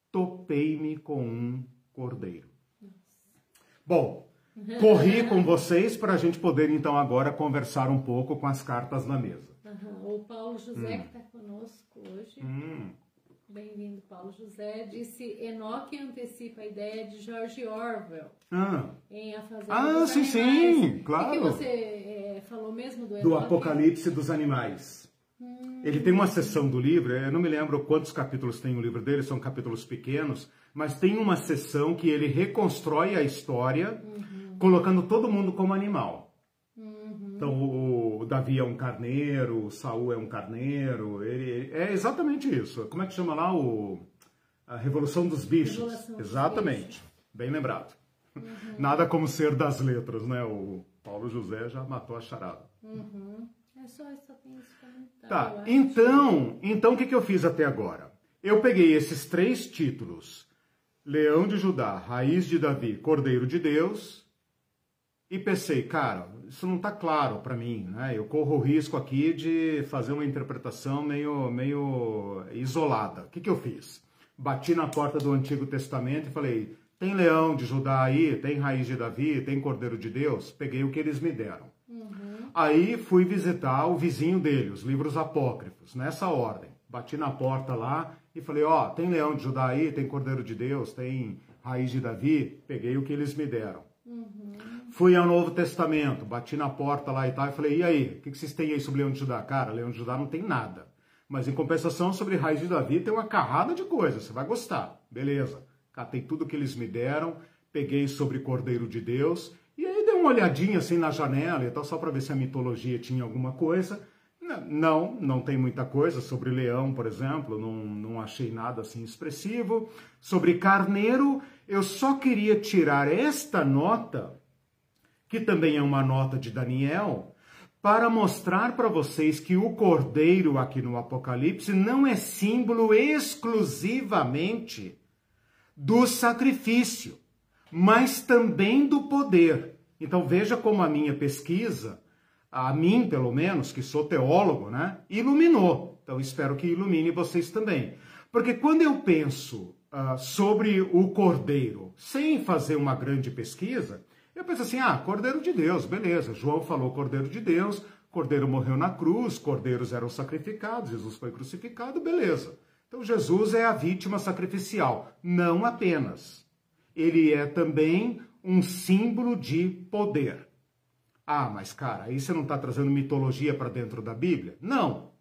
topei-me com um cordeiro. Bom, corri com vocês para a gente poder então agora conversar um pouco com as cartas na mesa. Uhum. O Paulo José hum. que está conosco hoje. Hum. Bem-vindo, Paulo José. Disse Enoque antecipa a ideia de George Orwell ah. em A Fazenda Ah, dos sim, animais. sim, claro. O que, você é, falou mesmo do Enoque? Do Apocalipse dos Animais. Hum. Ele tem uma seção do livro, eu não me lembro quantos capítulos tem o livro dele, são capítulos pequenos, mas tem uma seção que ele reconstrói a história, uhum. colocando todo mundo como animal. Uhum. Então, o, Davi é um carneiro, o Saul é um carneiro, ele é exatamente isso. Como é que chama lá o a Revolução dos Bichos? Revolução exatamente. Bichos. Bem lembrado. Uhum. Nada como ser das letras, né? O Paulo José já matou a charada. Uhum. É só, só tem esse comentário. Tá. Então, então o que, que eu fiz até agora? Eu peguei esses três títulos Leão de Judá, Raiz de Davi, Cordeiro de Deus. E pensei, cara, isso não está claro para mim, né? Eu corro o risco aqui de fazer uma interpretação meio, meio isolada. O que, que eu fiz? Bati na porta do Antigo Testamento e falei: tem leão de Judá aí, tem raiz de Davi, tem Cordeiro de Deus? Peguei o que eles me deram. Uhum. Aí fui visitar o vizinho dele, os livros apócrifos, nessa ordem. Bati na porta lá e falei, ó, oh, tem leão de Judá aí, tem Cordeiro de Deus, tem raiz de Davi, peguei o que eles me deram. Uhum. Fui ao Novo Testamento, bati na porta lá e tal, e falei, e aí, o que vocês têm aí sobre leão de Judá? Cara, leão de Judá não tem nada. Mas em compensação, sobre raiz de Davi tem uma carrada de coisas, você vai gostar. Beleza. Catei tudo que eles me deram, peguei sobre Cordeiro de Deus, e aí dei uma olhadinha assim na janela e tal, só para ver se a mitologia tinha alguma coisa. Não, não tem muita coisa. Sobre leão, por exemplo, não, não achei nada assim expressivo. Sobre carneiro, eu só queria tirar esta nota, que também é uma nota de Daniel, para mostrar para vocês que o cordeiro aqui no Apocalipse não é símbolo exclusivamente do sacrifício, mas também do poder. Então veja como a minha pesquisa a mim, pelo menos, que sou teólogo, né, iluminou. Então espero que ilumine vocês também. Porque quando eu penso uh, sobre o cordeiro, sem fazer uma grande pesquisa, eu penso assim: ah, cordeiro de Deus, beleza. João falou cordeiro de Deus, cordeiro morreu na cruz, cordeiros eram sacrificados, Jesus foi crucificado, beleza. Então Jesus é a vítima sacrificial, não apenas. Ele é também um símbolo de poder. Ah, mas cara, aí você não está trazendo mitologia para dentro da Bíblia? Não.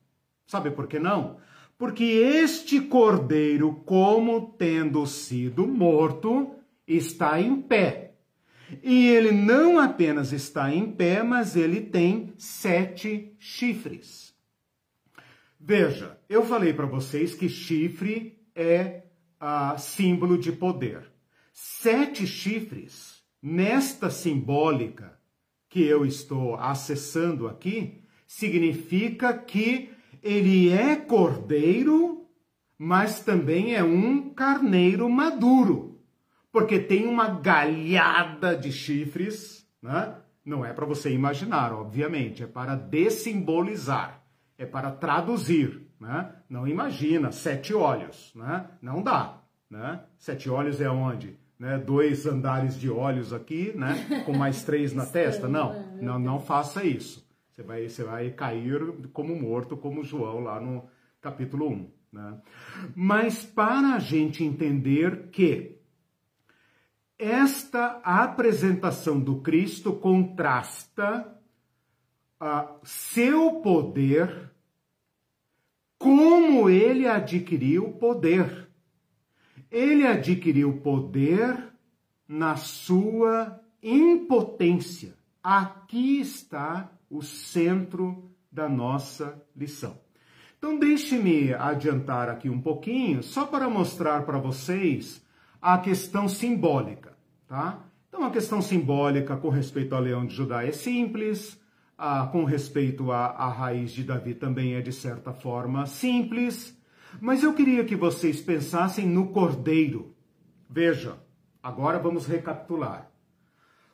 Sabe por que não? Porque este cordeiro, como tendo sido morto, está em pé. E ele não apenas está em pé, mas ele tem sete chifres. Veja, eu falei para vocês que chifre é ah, símbolo de poder. Sete chifres, nesta simbólica, que eu estou acessando aqui significa que ele é cordeiro, mas também é um carneiro maduro, porque tem uma galhada de chifres, né? Não é para você imaginar, obviamente, é para dessimbolizar, é para traduzir, né? Não imagina sete olhos, né? Não dá, né? Sete olhos é onde? né, dois andares de olhos aqui, né, com mais (laughs) três na testa. Não, não, não faça isso. Você vai, você vai cair como morto, como João lá no capítulo 1. Né? Mas para a gente entender que esta apresentação do Cristo contrasta a seu poder, como ele adquiriu poder ele adquiriu poder na sua impotência. Aqui está o centro da nossa lição. Então, deixe-me adiantar aqui um pouquinho, só para mostrar para vocês a questão simbólica, tá? Então, a questão simbólica com respeito ao leão de Judá é simples, com respeito à, à raiz de Davi também é, de certa forma, simples. Mas eu queria que vocês pensassem no cordeiro. Veja, agora vamos recapitular.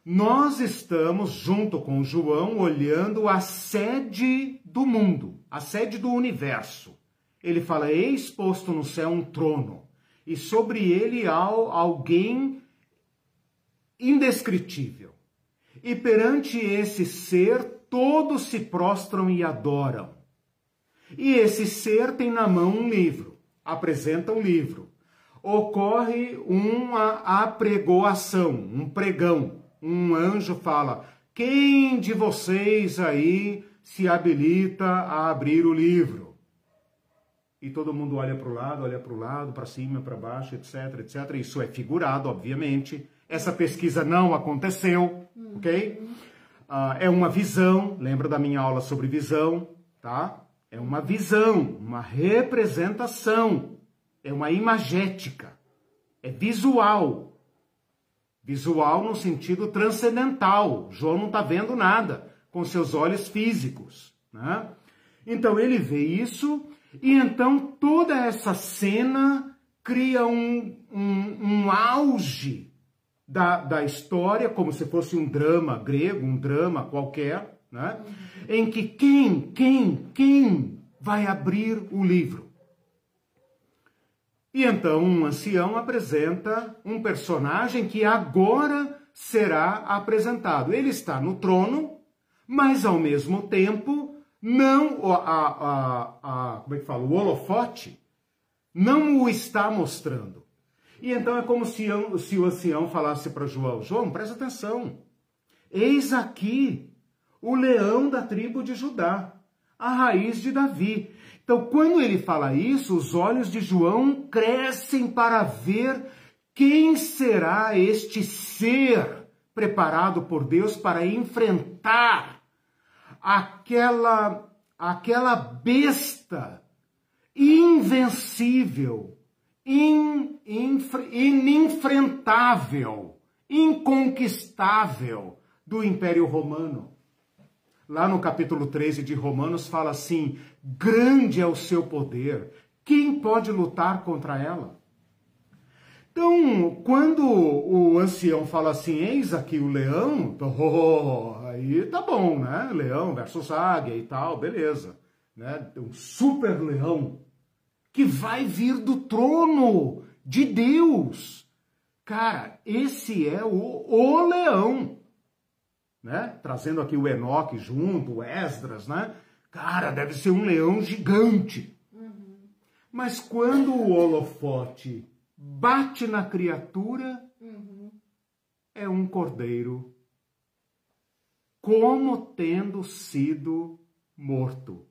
Nós estamos, junto com João, olhando a sede do mundo, a sede do universo. ele fala: Eis posto no céu um trono, e sobre ele há alguém indescritível. E perante esse ser, todos se prostram e adoram. E esse ser tem na mão um livro, apresenta um livro. Ocorre uma apregoação, um pregão. Um anjo fala: Quem de vocês aí se habilita a abrir o livro? E todo mundo olha para o lado, olha para o lado, para cima, para baixo, etc, etc. Isso é figurado, obviamente. Essa pesquisa não aconteceu, ok? Uh, é uma visão, lembra da minha aula sobre visão, tá? É uma visão, uma representação, é uma imagética, é visual. Visual no sentido transcendental. João não está vendo nada com seus olhos físicos, né? Então ele vê isso e então toda essa cena cria um, um, um auge da, da história, como se fosse um drama grego, um drama qualquer, né? em que quem, quem, quem vai abrir o livro? E então um ancião apresenta um personagem que agora será apresentado. Ele está no trono, mas ao mesmo tempo não a, a, a, como é que fala, o holofote não o está mostrando. E então é como se, se o ancião falasse para João: João, presta atenção. Eis aqui o leão da tribo de Judá, a raiz de Davi. Então, quando ele fala isso, os olhos de João crescem para ver quem será este ser preparado por Deus para enfrentar aquela aquela besta invencível in, ininfrentável, inconquistável do Império Romano. Lá no capítulo 13 de Romanos fala assim: grande é o seu poder, quem pode lutar contra ela? Então, quando o ancião fala assim, eis aqui o leão, oh, aí tá bom, né? Leão versus águia e tal, beleza. Né? Um super leão que vai vir do trono de Deus. Cara, esse é o, o leão. Né? Trazendo aqui o Enoque junto, o Esdras, né? Cara, deve ser um leão gigante. Uhum. Mas quando o holofote bate na criatura, uhum. é um cordeiro, como tendo sido morto.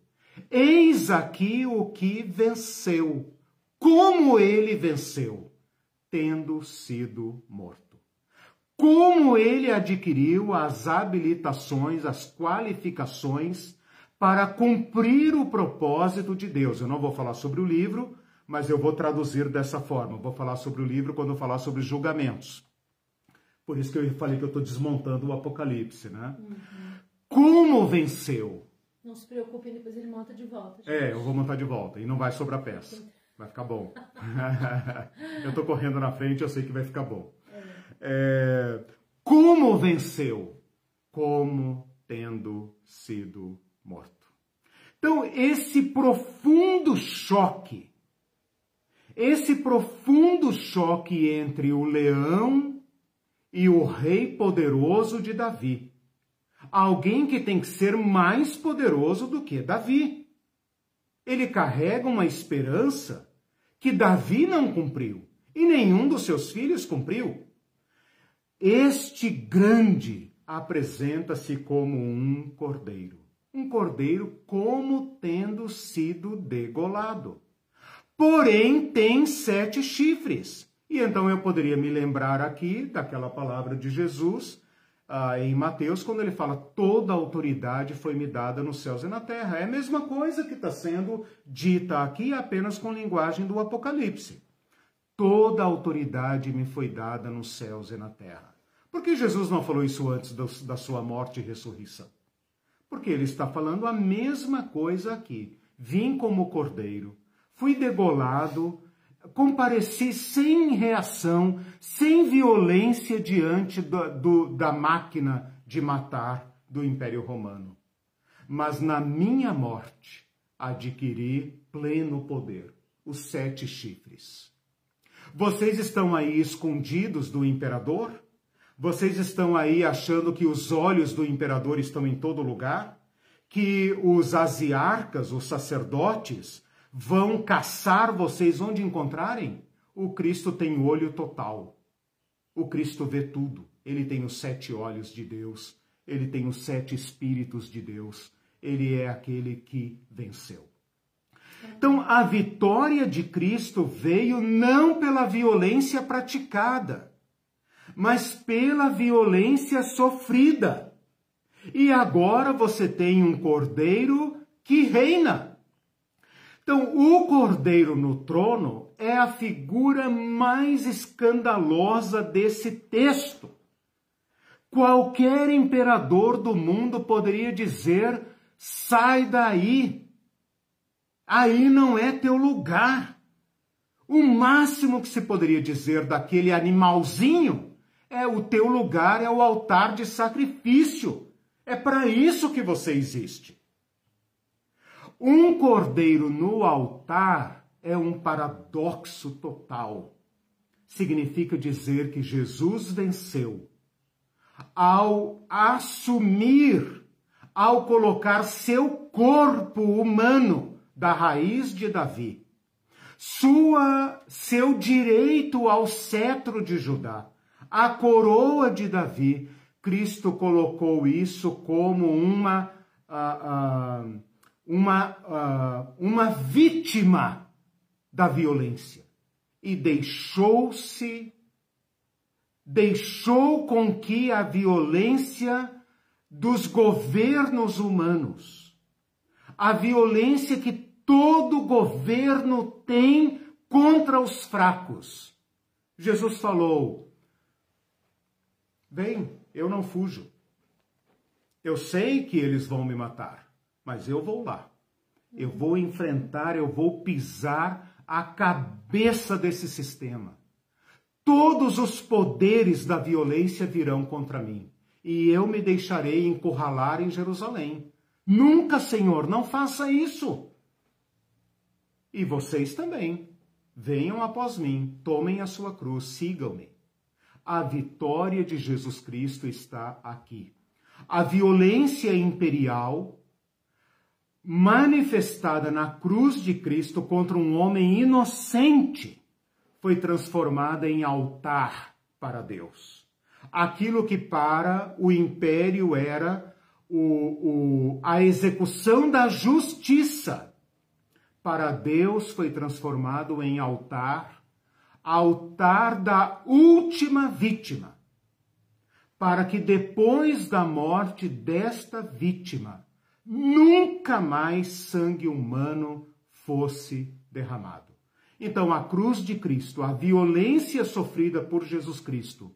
Eis aqui o que venceu. Como ele venceu? Tendo sido morto. Como ele adquiriu as habilitações, as qualificações para cumprir o propósito de Deus. Eu não vou falar sobre o livro, mas eu vou traduzir dessa forma. vou falar sobre o livro quando eu falar sobre julgamentos. Por isso que eu falei que eu estou desmontando o Apocalipse, né? Uhum. Como venceu? Não se preocupe, depois ele monta de volta. Gente. É, eu vou montar de volta e não vai sobrar peça. Vai ficar bom. (laughs) eu tô correndo na frente, eu sei que vai ficar bom. É. É, como venceu? Como tendo sido morto. Então, esse profundo choque, esse profundo choque entre o leão e o rei poderoso de Davi alguém que tem que ser mais poderoso do que Davi. Ele carrega uma esperança que Davi não cumpriu e nenhum dos seus filhos cumpriu. Este grande apresenta-se como um cordeiro, um cordeiro como tendo sido degolado. Porém, tem sete chifres. E então eu poderia me lembrar aqui daquela palavra de Jesus ah, em Mateus, quando ele fala toda autoridade foi me dada nos céus e na terra. É a mesma coisa que está sendo dita aqui, apenas com linguagem do Apocalipse. Toda autoridade me foi dada nos céus e na terra. Por que Jesus não falou isso antes da sua morte e ressurreição? Porque ele está falando a mesma coisa aqui. Vim como cordeiro, fui degolado, compareci sem reação, sem violência diante do, do, da máquina de matar do Império Romano. Mas na minha morte, adquirir pleno poder os sete chifres. Vocês estão aí escondidos do imperador? Vocês estão aí achando que os olhos do imperador estão em todo lugar? Que os asiarcas, os sacerdotes, vão caçar vocês onde encontrarem? O Cristo tem olho total. O Cristo vê tudo. Ele tem os sete olhos de Deus. Ele tem os sete espíritos de Deus. Ele é aquele que venceu. Então, a vitória de Cristo veio não pela violência praticada, mas pela violência sofrida. E agora você tem um cordeiro que reina. Então, o cordeiro no trono é a figura mais escandalosa desse texto. Qualquer imperador do mundo poderia dizer: sai daí, aí não é teu lugar. O máximo que se poderia dizer daquele animalzinho é o teu lugar é o altar de sacrifício. É para isso que você existe. Um cordeiro no altar é um paradoxo total. Significa dizer que Jesus venceu ao assumir, ao colocar seu corpo humano da raiz de Davi, sua seu direito ao cetro de Judá, a coroa de Davi, Cristo colocou isso como uma uh, uh, uma uh, uma vítima da violência e deixou-se deixou com que a violência dos governos humanos, a violência que todo governo tem contra os fracos. Jesus falou: Bem, eu não fujo. Eu sei que eles vão me matar, mas eu vou lá. Eu vou enfrentar, eu vou pisar a cabeça desse sistema. Todos os poderes da violência virão contra mim, e eu me deixarei encurralar em Jerusalém. Nunca, Senhor, não faça isso. E vocês também. Venham após mim, tomem a sua cruz, sigam-me. A vitória de Jesus Cristo está aqui. A violência imperial manifestada na cruz de Cristo contra um homem inocente foi transformada em altar para Deus. Aquilo que para o império era o, o, a execução da justiça, para Deus foi transformado em altar, altar da última vítima, para que depois da morte desta vítima, nunca mais sangue humano fosse derramado. Então, a cruz de Cristo, a violência sofrida por Jesus Cristo,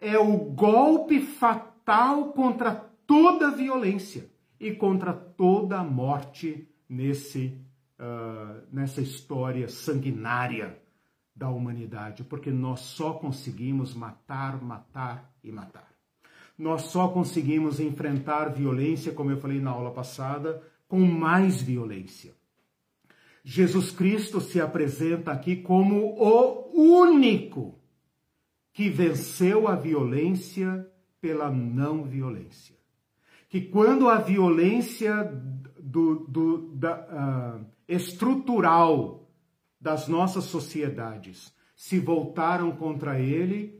é o golpe fatal contra toda violência e contra toda a morte nesse, uh, nessa história sanguinária da humanidade, porque nós só conseguimos matar, matar e matar. Nós só conseguimos enfrentar violência, como eu falei na aula passada, com mais violência. Jesus Cristo se apresenta aqui como o único que venceu a violência pela não violência. Que quando a violência do, do, da, uh, estrutural das nossas sociedades se voltaram contra ele,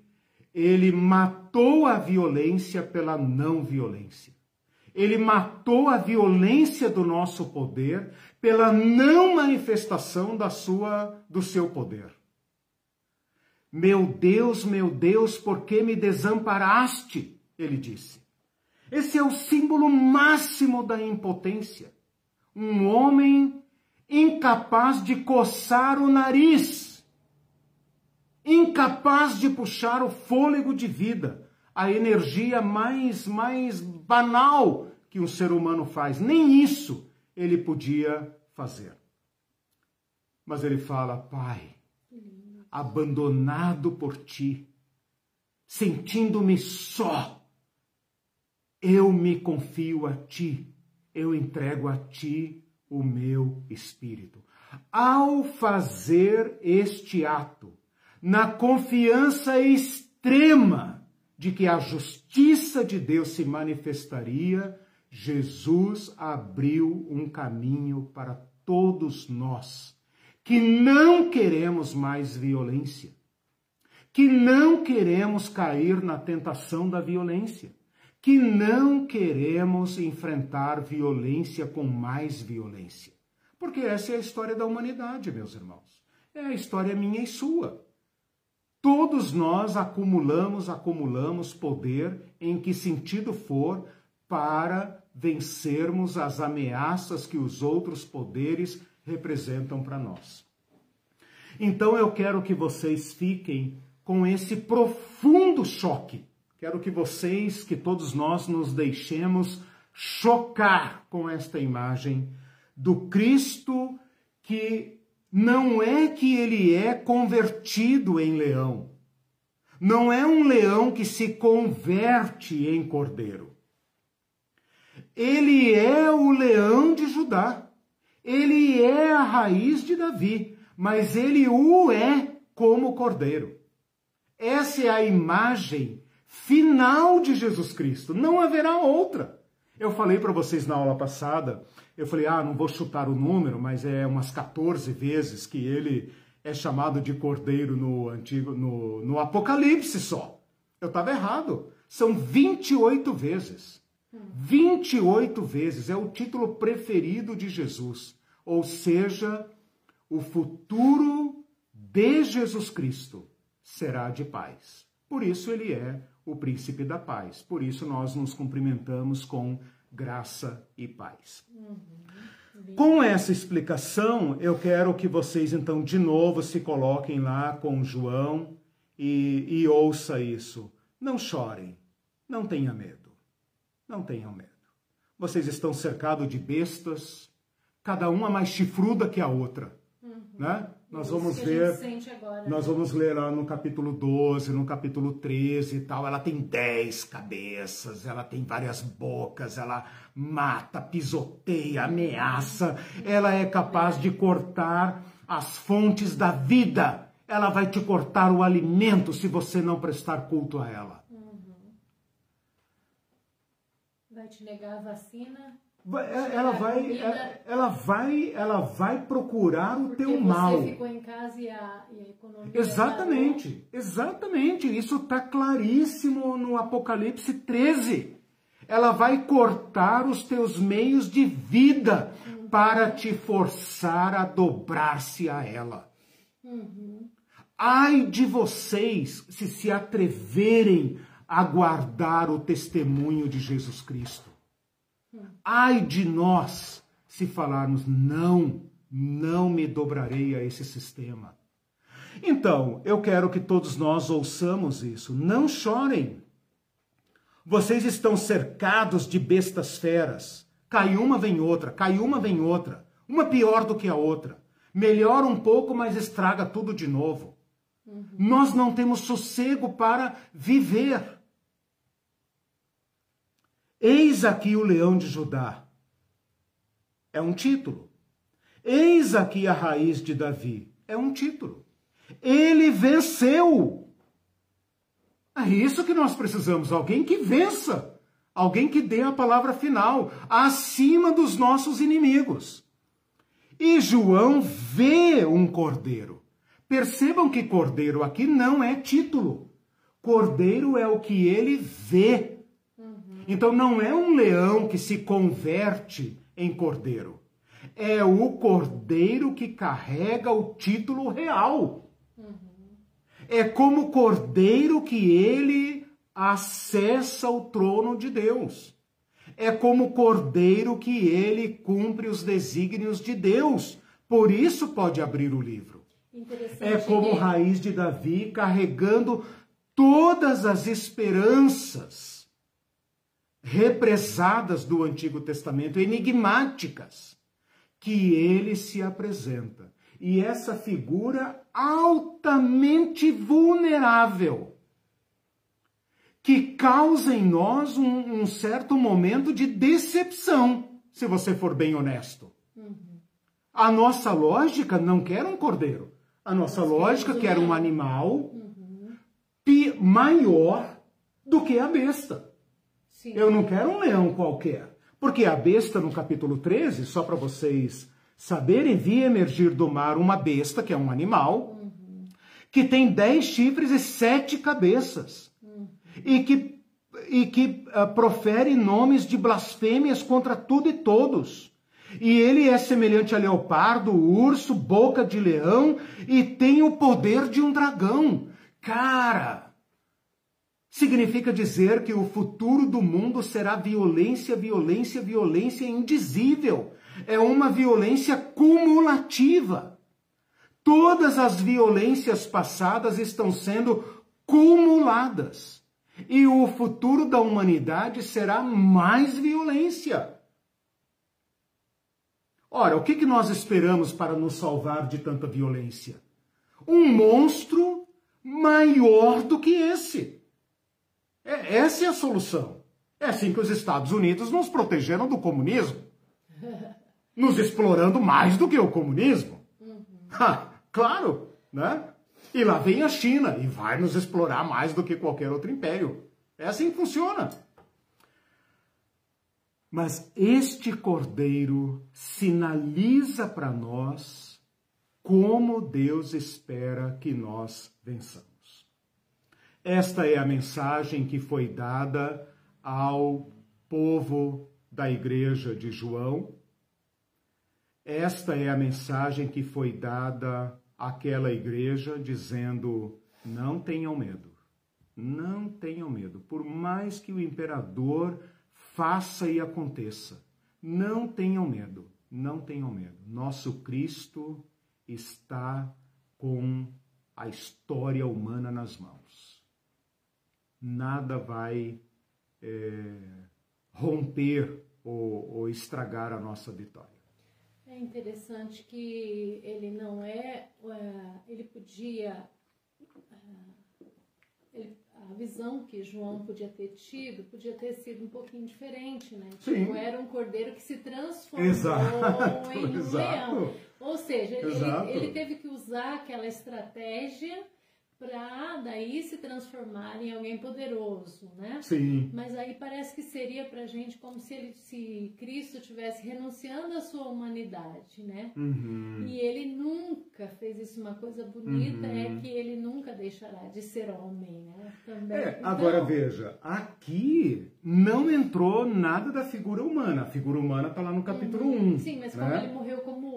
ele matou a violência pela não violência. Ele matou a violência do nosso poder pela não manifestação da sua do seu poder. Meu Deus, meu Deus, por que me desamparaste? Ele disse. Esse é o símbolo máximo da impotência. Um homem incapaz de coçar o nariz, incapaz de puxar o fôlego de vida, a energia mais mais banal que um ser humano faz. Nem isso ele podia fazer. Mas ele fala: Pai, abandonado por ti, sentindo-me só, eu me confio a ti, eu entrego a ti o meu espírito. Ao fazer este ato, na confiança extrema de que a justiça de Deus se manifestaria, Jesus abriu um caminho para todos nós que não queremos mais violência, que não queremos cair na tentação da violência, que não queremos enfrentar violência com mais violência. Porque essa é a história da humanidade, meus irmãos. É a história minha e sua. Todos nós acumulamos, acumulamos poder, em que sentido for, para vencermos as ameaças que os outros poderes representam para nós. Então eu quero que vocês fiquem com esse profundo choque. Quero que vocês, que todos nós nos deixemos chocar com esta imagem do Cristo que não é que ele é convertido em leão. Não é um leão que se converte em cordeiro. Ele é o leão de Judá. Ele é a raiz de Davi, mas ele o é como cordeiro. Essa é a imagem final de Jesus Cristo. Não haverá outra. Eu falei para vocês na aula passada, eu falei, ah, não vou chutar o número, mas é umas 14 vezes que ele é chamado de cordeiro no antigo no, no Apocalipse só. Eu estava errado. São 28 vezes. 28 vezes é o título preferido de Jesus. Ou seja, o futuro de Jesus Cristo será de paz. Por isso ele é o príncipe da paz. Por isso nós nos cumprimentamos com graça e paz. Uhum. Com essa explicação, eu quero que vocês então de novo se coloquem lá com João e, e ouça isso. Não chorem, não tenha medo, não tenham medo. Vocês estão cercados de bestas, cada uma mais chifruda que a outra. Uhum. Né? Nós vamos ver, agora, nós né? vamos ler lá no capítulo 12, no capítulo 13 e tal. Ela tem dez cabeças, ela tem várias bocas, ela mata, pisoteia, ameaça. Ela é capaz de cortar as fontes da vida. Ela vai te cortar o alimento se você não prestar culto a ela. Uhum. Vai te negar a vacina ela vai, é, ela vai, ela vai procurar o teu mal. Você ficou em casa e a, e a economia. Exatamente, exatamente. Isso está claríssimo no Apocalipse 13. Ela vai cortar os teus meios de vida uhum. para te forçar a dobrar-se a ela. Uhum. Ai de vocês se se atreverem a guardar o testemunho de Jesus Cristo. Ai de nós se falarmos não, não me dobrarei a esse sistema. Então, eu quero que todos nós ouçamos isso. Não chorem. Vocês estão cercados de bestas feras. Cai uma, vem outra, cai uma, vem outra. Uma pior do que a outra. Melhora um pouco, mas estraga tudo de novo. Uhum. Nós não temos sossego para viver. Eis aqui o leão de Judá. É um título. Eis aqui a raiz de Davi. É um título. Ele venceu. É isso que nós precisamos: alguém que vença. Alguém que dê a palavra final acima dos nossos inimigos. E João vê um cordeiro. Percebam que cordeiro aqui não é título. Cordeiro é o que ele vê. Então não é um leão que se converte em cordeiro. É o cordeiro que carrega o título real. Uhum. É como cordeiro que ele acessa o trono de Deus. É como cordeiro que ele cumpre os desígnios de Deus. Por isso pode abrir o livro. É como raiz de Davi carregando todas as esperanças represadas do Antigo Testamento, enigmáticas, que ele se apresenta. E essa figura altamente vulnerável, que causa em nós um, um certo momento de decepção, se você for bem honesto. Uhum. A nossa lógica não quer um cordeiro. A nossa lógica quer um animal uhum. maior do que a besta. Sim. Eu não quero um leão qualquer. Porque a besta, no capítulo 13, só para vocês saberem, vi emergir do mar uma besta, que é um animal, uhum. que tem dez chifres e sete cabeças. Uhum. E que, e que uh, profere nomes de blasfêmias contra tudo e todos. E ele é semelhante a leopardo, urso, boca de leão e tem o poder de um dragão. Cara, significa dizer que o futuro do mundo será violência, violência, violência indizível. É uma violência cumulativa. Todas as violências passadas estão sendo cumuladas. E o futuro da humanidade será mais violência. Ora, o que, que nós esperamos para nos salvar de tanta violência? Um monstro maior do que esse. É, essa é a solução. É assim que os Estados Unidos nos protegeram do comunismo. Nos explorando mais do que o comunismo. Uhum. Ha, claro, né? E lá vem a China e vai nos explorar mais do que qualquer outro império. É assim que funciona. Mas este cordeiro sinaliza para nós como Deus espera que nós vençamos. Esta é a mensagem que foi dada ao povo da igreja de João. Esta é a mensagem que foi dada àquela igreja, dizendo: não tenham medo, não tenham medo, por mais que o imperador faça e aconteça. Não tenham medo, não tenham medo. Nosso Cristo está com a história humana nas mãos. Nada vai é, romper ou, ou estragar a nossa vitória. É interessante que ele não é, é ele podia, é, a visão que João podia ter tido podia ter sido um pouquinho diferente, né? Sim. Tipo, era um cordeiro que se transformou exato, em um (laughs) exato. leão. Ou seja, ele, ele, teve que usar aquela estratégia para daí se transformar em alguém poderoso, né? Sim. Mas aí parece que seria para gente como se ele, se Cristo tivesse renunciando à sua humanidade, né? Uhum. E ele nunca fez isso. Uma coisa bonita é uhum. é que ele nunca deixará de ser homem, né? Também. É, agora então, veja, aqui não entrou nada da figura humana. A figura humana está lá no capítulo uhum. 1. Sim, mas né? como ele morreu como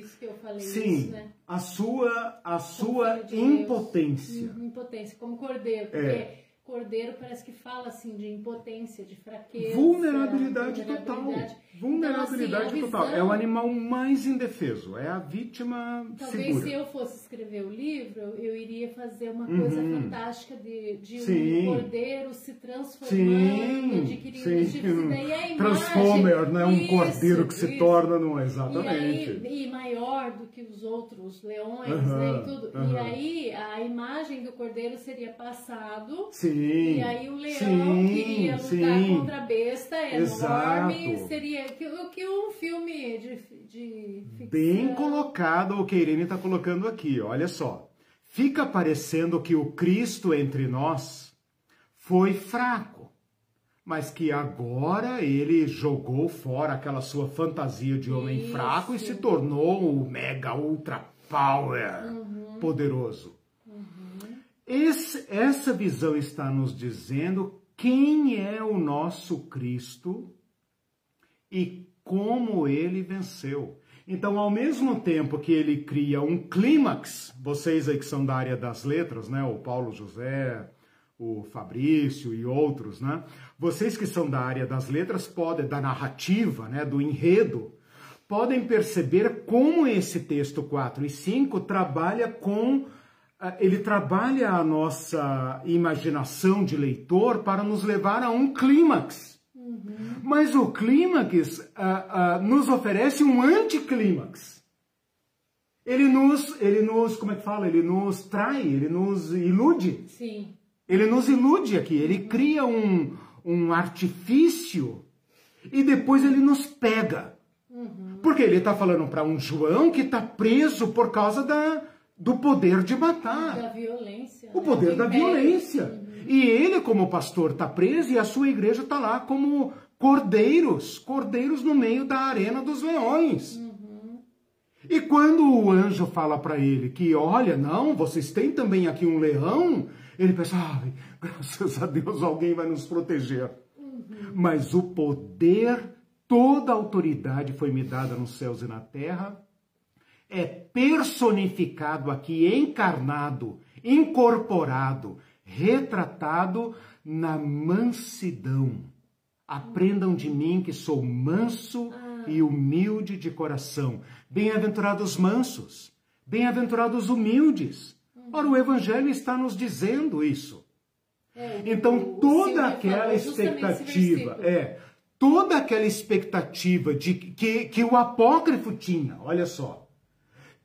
isso que eu falei Sim, isso, né? A sua, a sua impotência. Uhum, impotência, como cordeiro. Porque é. Cordeiro parece que fala assim de impotência, de fraqueza. Vulnerabilidade, vulnerabilidade. total. Vulnerabilidade então, assim, total. Visão... É o animal mais indefeso. É a vítima Talvez segura. se eu fosse escrever o livro, eu iria fazer uma coisa uhum. fantástica de, de um cordeiro se transformando, sim, adquirindo sim. chifres. E imagem... Transformer, né? Um cordeiro que isso. se torna num... Exatamente. E, aí, e maior do que os outros leões, uhum. né? E tudo. Uhum. E aí a imagem do cordeiro seria passado. Sim. E aí o leão sim, que iria lutar sim. contra a besta enorme Exato. seria que, que um filme de, de ficção. Bem colocado o que a Irene está colocando aqui, olha só. Fica parecendo que o Cristo entre nós foi fraco, mas que agora ele jogou fora aquela sua fantasia de homem Isso. fraco e se tornou o mega ultra power uhum. poderoso. Esse, essa visão está nos dizendo quem é o nosso Cristo e como ele venceu. Então, ao mesmo tempo que ele cria um clímax, vocês aí que são da área das letras, né, o Paulo José, o Fabrício e outros, né? Vocês que são da área das letras podem da narrativa, né, do enredo, podem perceber como esse texto 4 e 5 trabalha com ele trabalha a nossa imaginação de leitor para nos levar a um clímax. Uhum. Mas o clímax uh, uh, nos oferece um anticlímax. Ele nos, ele nos, como é que fala? Ele nos trai, ele nos ilude. Sim. Ele nos ilude aqui, ele uhum. cria um, um artifício e depois ele nos pega. Uhum. Porque ele está falando para um João que está preso por causa da, do poder de matar. Da violência. O né? poder Do da violência. Uhum. E ele, como pastor, está preso e a sua igreja está lá como cordeiros cordeiros no meio da arena dos leões. E quando o anjo fala para ele que, olha, não, vocês têm também aqui um leão, ele pensa, ai, graças a Deus alguém vai nos proteger. Mas o poder, toda a autoridade foi me dada nos céus e na terra, é personificado aqui, encarnado, incorporado, retratado na mansidão. Aprendam de mim que sou manso e humilde de coração. Bem-aventurados mansos, bem-aventurados humildes. Ora, o Evangelho está nos dizendo isso. É, Então, toda aquela esse expectativa, é, toda aquela expectativa de que, que o apócrifo tinha, olha só,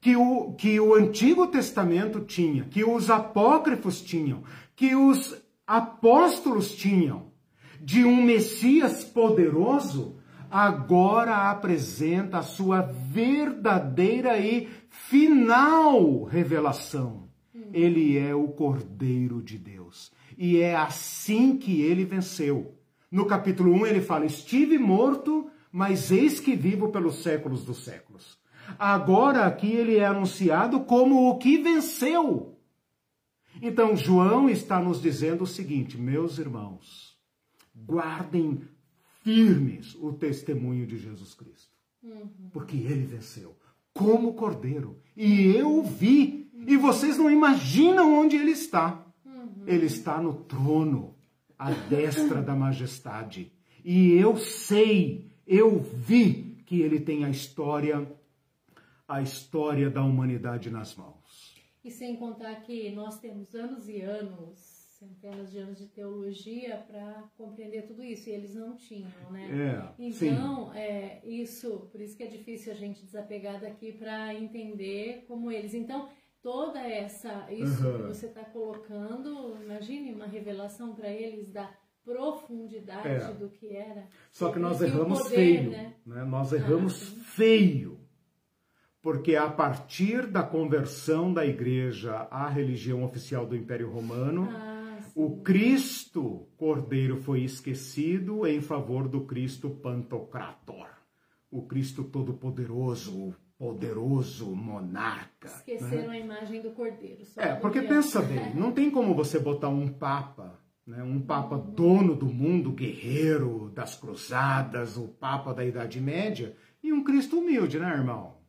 que o, que o Antigo Testamento tinha, que os apócrifos tinham, que os apóstolos tinham, de um Messias poderoso, agora apresenta a sua verdadeira e final revelação. Ele é o Cordeiro de Deus. E é assim que ele venceu. No capítulo 1 ele fala: Estive morto, mas eis que vivo pelos séculos dos séculos. Agora aqui ele é anunciado como o que venceu. Então João está nos dizendo o seguinte, meus irmãos, guardem firmes o testemunho de Jesus Cristo. Porque ele venceu como cordeiro. E eu o vi. E vocês não imaginam onde ele está. Ele está no trono, à destra da majestade. E eu sei, eu vi que ele tem a história, a história da humanidade nas mãos. E sem contar que nós temos anos e anos, centenas de anos de teologia para compreender tudo isso, e eles não tinham, né? É, sim. Então, é, isso, por isso que é difícil a gente desapegar daqui para entender como eles. Então, toda essa, isso Uhum. que você está colocando, imagine uma revelação para eles da profundidade É. do que era. Só que nós erramos poder, feio, né? né? Nós erramos sim. feio. Porque a partir da conversão da igreja à religião oficial do Império Romano, Ah, o Cristo Cordeiro foi esquecido em favor do Cristo Pantocrator, o Cristo Todo-Poderoso, o poderoso monarca. né? Esqueceram a imagem do cordeiro. É, porque que- pensa (laughs) bem, não tem como você botar um papa, né, um papa dono do mundo, guerreiro das cruzadas, o papa da Idade Média, e um Cristo humilde, né, irmão?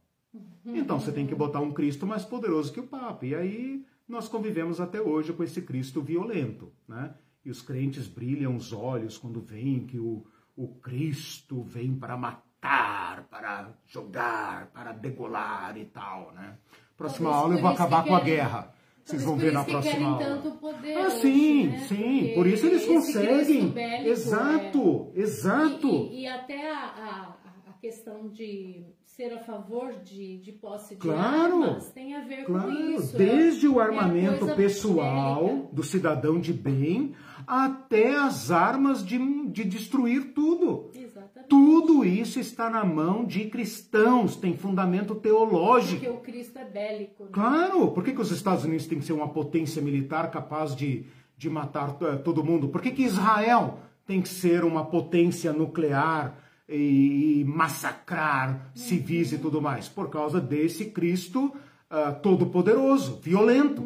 Então você tem que botar um Cristo mais poderoso que o papa. E aí nós convivemos até hoje com esse Cristo violento, né? E os crentes brilham os olhos quando veem que o, o Cristo vem para matar, para jogar, para degolar e tal, né? Próxima Talvez aula eu vou acabar com a guerra. Vocês vão ver na próxima aula. tanto poder Ah, sim, né? sim. Porque Por isso eles conseguem. Bélico, Exato, é. exato. E, e- e até a, a- a questão de ser a favor de, de posse de Claro, armas tem a ver com Claro, isso. desde é- o é a armamento coisa pessoal do cidadão de bem até as armas de, de destruir tudo. Exatamente. Tudo isso está na mão de cristãos, tem fundamento teológico. Porque o Cristo é bélico. né? Claro, por que, que os Estados Unidos têm que ser uma potência militar capaz de, de matar eh, todo mundo? Por que, que Israel tem que ser uma potência nuclear e, massacrar civis e tudo mais? Por causa desse Cristo ah, todo-poderoso, violento.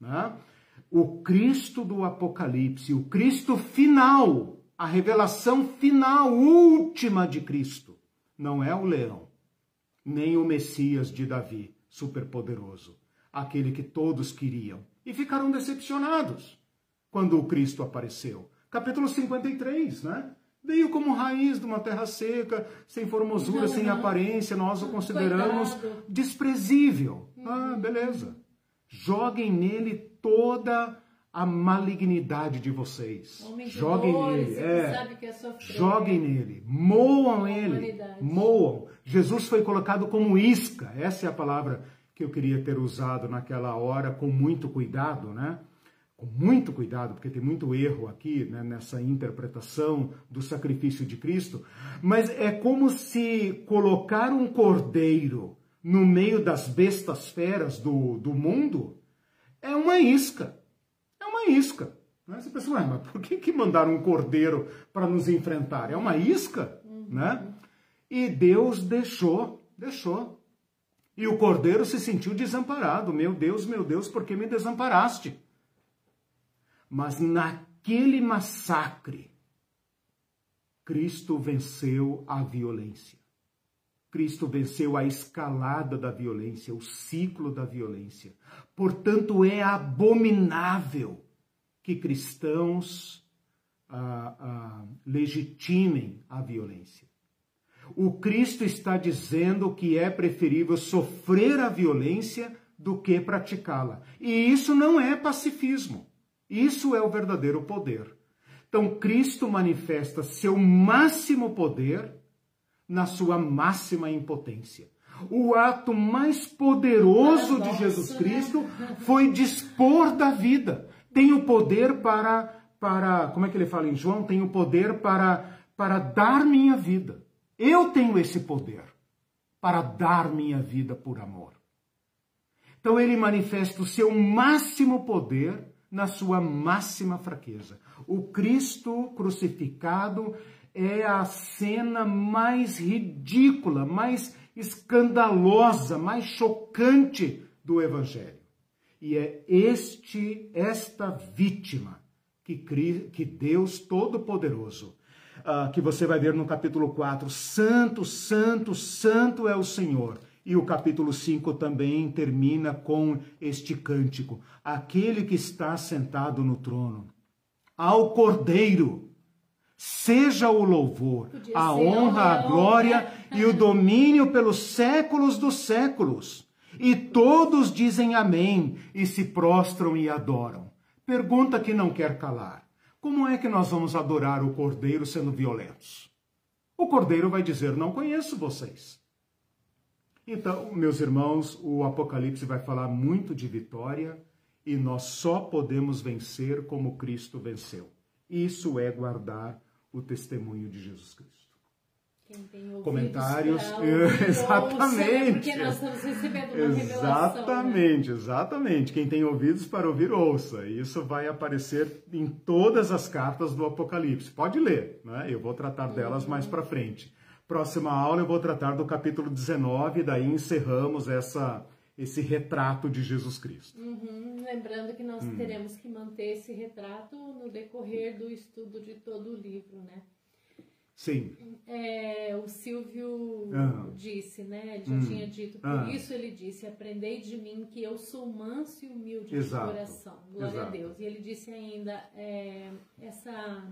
né? O Cristo do Apocalipse, o Cristo final, a revelação final, última de Cristo, não é o leão nem o Messias de Davi, superpoderoso, aquele que todos queriam e ficaram decepcionados quando o Cristo apareceu. Capítulo 53, né? Veio como raiz de uma terra seca, sem formosura, sem Uhum. aparência, nós o consideramos Coitado. desprezível. Ah, beleza. Joguem nele toda a malignidade de vocês. Joguem nele. É. é. Joguem nele, moam ele, moam. Jesus foi colocado como isca, essa é a palavra que eu queria ter usado naquela hora com muito cuidado, né? Com muito cuidado, porque tem muito erro aqui né, nessa interpretação do sacrifício de Cristo, mas é como se colocar um cordeiro no meio das bestas feras do, do mundo é uma isca. É uma isca. Né? Você pensa, ué, mas por que, que mandaram um cordeiro para nos enfrentar? É uma isca, uhum. né? E Deus deixou, deixou. E o cordeiro se sentiu desamparado. Meu Deus, meu Deus, por que me desamparaste? Mas naquele massacre, Cristo venceu a violência. Cristo venceu a escalada da violência, o ciclo da violência. Portanto, é abominável que cristãos ah, ah, legitimem a violência. O Cristo está dizendo que é preferível sofrer a violência do que praticá-la. E isso não é pacifismo. Isso é o verdadeiro poder. Então, Cristo manifesta seu máximo poder na sua máxima impotência. O ato mais poderoso de Jesus Cristo foi dispor da vida. Tem o poder para, para, como é que ele fala em João? Tem o poder para, para dar minha vida. Eu tenho esse poder para dar minha vida por amor. Então ele manifesta o seu máximo poder na sua máxima fraqueza. O Cristo crucificado é a cena mais ridícula, mais escandalosa, mais chocante do evangelho. E é este esta vítima que, que Deus Todo-Poderoso, uh, que você vai ver no capítulo 4, santo, santo, santo é o Senhor e o capítulo 5 também termina com este cântico: Aquele que está sentado no trono, ao Cordeiro, seja o louvor, a honra, a glória e o domínio pelos séculos dos séculos. E todos dizem amém e se prostram e adoram. Pergunta que não quer calar: como é que nós vamos adorar o Cordeiro sendo violentos? O Cordeiro vai dizer: Não conheço vocês. Então, meus irmãos, o Apocalipse vai falar muito de vitória e nós só podemos vencer como Cristo venceu. Isso é guardar o testemunho de Jesus Cristo. Comentários, (laughs) exatamente. porque nós estamos recebendo uma exatamente, revelação. Né? Exatamente, Quem tem ouvidos para ouvir, ouça. Isso vai aparecer em todas as cartas do Apocalipse. Pode ler, né? Eu vou tratar delas uhum. mais para frente. Próxima aula eu vou tratar do capítulo 19, daí encerramos essa, esse retrato de Jesus Cristo. Uhum, lembrando que nós hum. teremos que manter esse retrato no decorrer do estudo de todo o livro, né? Sim. É, o Silvio uhum. disse, né? Ele já hum. tinha dito, por uhum. isso ele disse: Aprendei de mim que eu sou manso e humilde Exato. de coração. Glória Exato. a Deus. E ele disse ainda: é, essa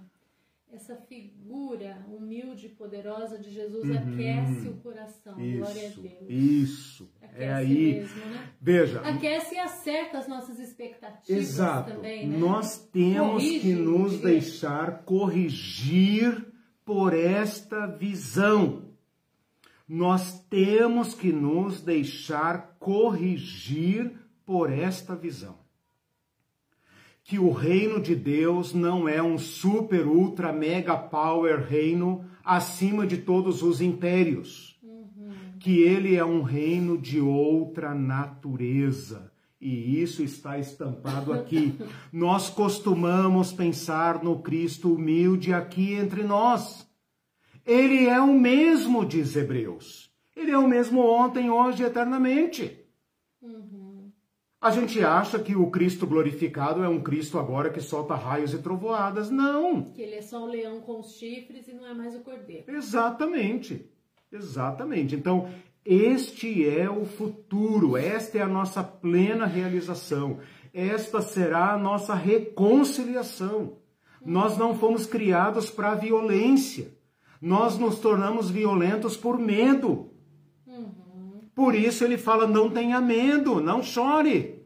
essa figura humilde e poderosa de Jesus uhum. aquece o coração. Isso, Glória a Deus. Isso. É aquece é aí. Mesmo, né? Veja. Aquece e acerta as nossas expectativas Exato. também, né? Nós temos Corrige, que nos deixar corrigir por esta visão. Nós temos que nos deixar corrigir por esta visão que o reino de Deus não é um super, ultra, mega power reino acima de todos os impérios. Uhum. Que ele é um reino de outra natureza. E isso está estampado aqui. (laughs) nós costumamos pensar no Cristo humilde aqui entre nós. Ele é o mesmo, diz Hebreus. Ele é o mesmo ontem, hoje eternamente. Uhum. A gente acha que o Cristo glorificado é um Cristo agora que solta raios e trovoadas. Não! Que ele é só o leão com os chifres e não é mais o cordeiro. Exatamente. Exatamente. Então, este é o futuro, esta é a nossa plena realização, esta será a nossa reconciliação. Nós não fomos criados para violência, nós nos tornamos violentos por medo. Por isso ele fala: não tenha medo, não chore.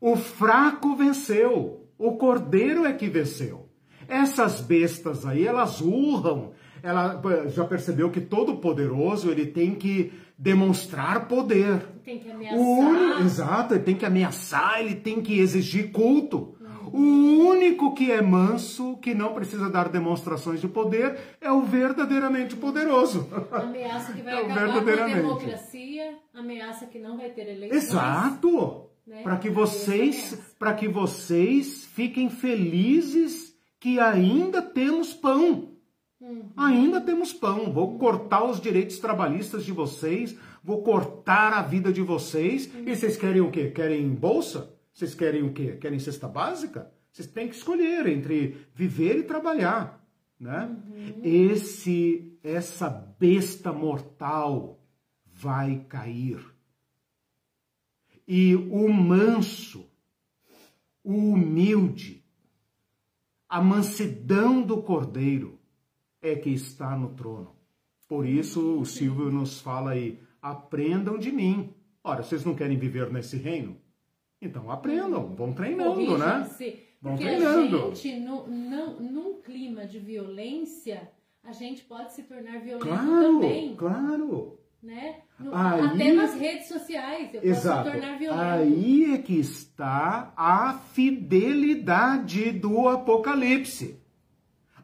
O fraco venceu, o cordeiro é que venceu. Essas bestas aí, elas urram. Ela já percebeu que todo poderoso ele tem que demonstrar poder. Tem que ameaçar. exato, ele tem que ameaçar, ele tem que exigir culto. O único que é manso, que não precisa dar demonstrações de poder, é o verdadeiramente poderoso. Ameaça que vai é acabar com a democracia, ameaça que não vai ter eleições. Exato. Né? Para que vocês, para que vocês fiquem felizes que ainda temos pão. Uhum. Ainda temos pão. Vou cortar os direitos trabalhistas de vocês, vou cortar a vida de vocês. Uhum. E vocês querem o quê? Querem bolsa? Vocês querem o quê? Querem cesta básica? Vocês têm que escolher entre viver e trabalhar, né? Uhum. Esse essa besta mortal vai cair. E o manso, o humilde, a mansidão do cordeiro é que está no trono. Por isso o Silvio nos fala aí: aprendam de mim. Ora, vocês não querem viver nesse reino? Então aprendam, vão treinando, né? Vão Porque treinando. a gente, no, não, num clima de violência, a gente pode se tornar violento claro, também. Claro, né? No, Aí, até nas redes sociais, eu exato, posso se tornar violento. Aí é que está a fidelidade do Apocalipse.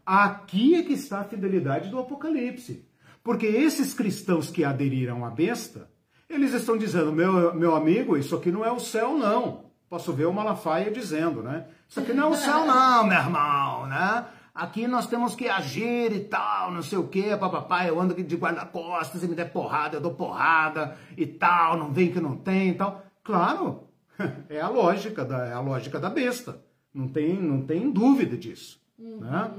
Aqui é que está a fidelidade do Apocalipse. Porque esses cristãos que aderiram à besta, eles estão dizendo, meu, meu amigo, isso aqui não é o céu, não. Posso ver o Malafaia dizendo, né? Isso aqui não é o céu, (laughs) não, meu irmão, né? Aqui nós temos que agir e tal, não sei o quê, papapá, eu ando de guarda-costas, se me der porrada, eu dou porrada e tal, não vem que não tem e tal. Claro, (laughs) é a lógica da, é a lógica da besta. Não tem, não tem dúvida disso. Uhum. Né?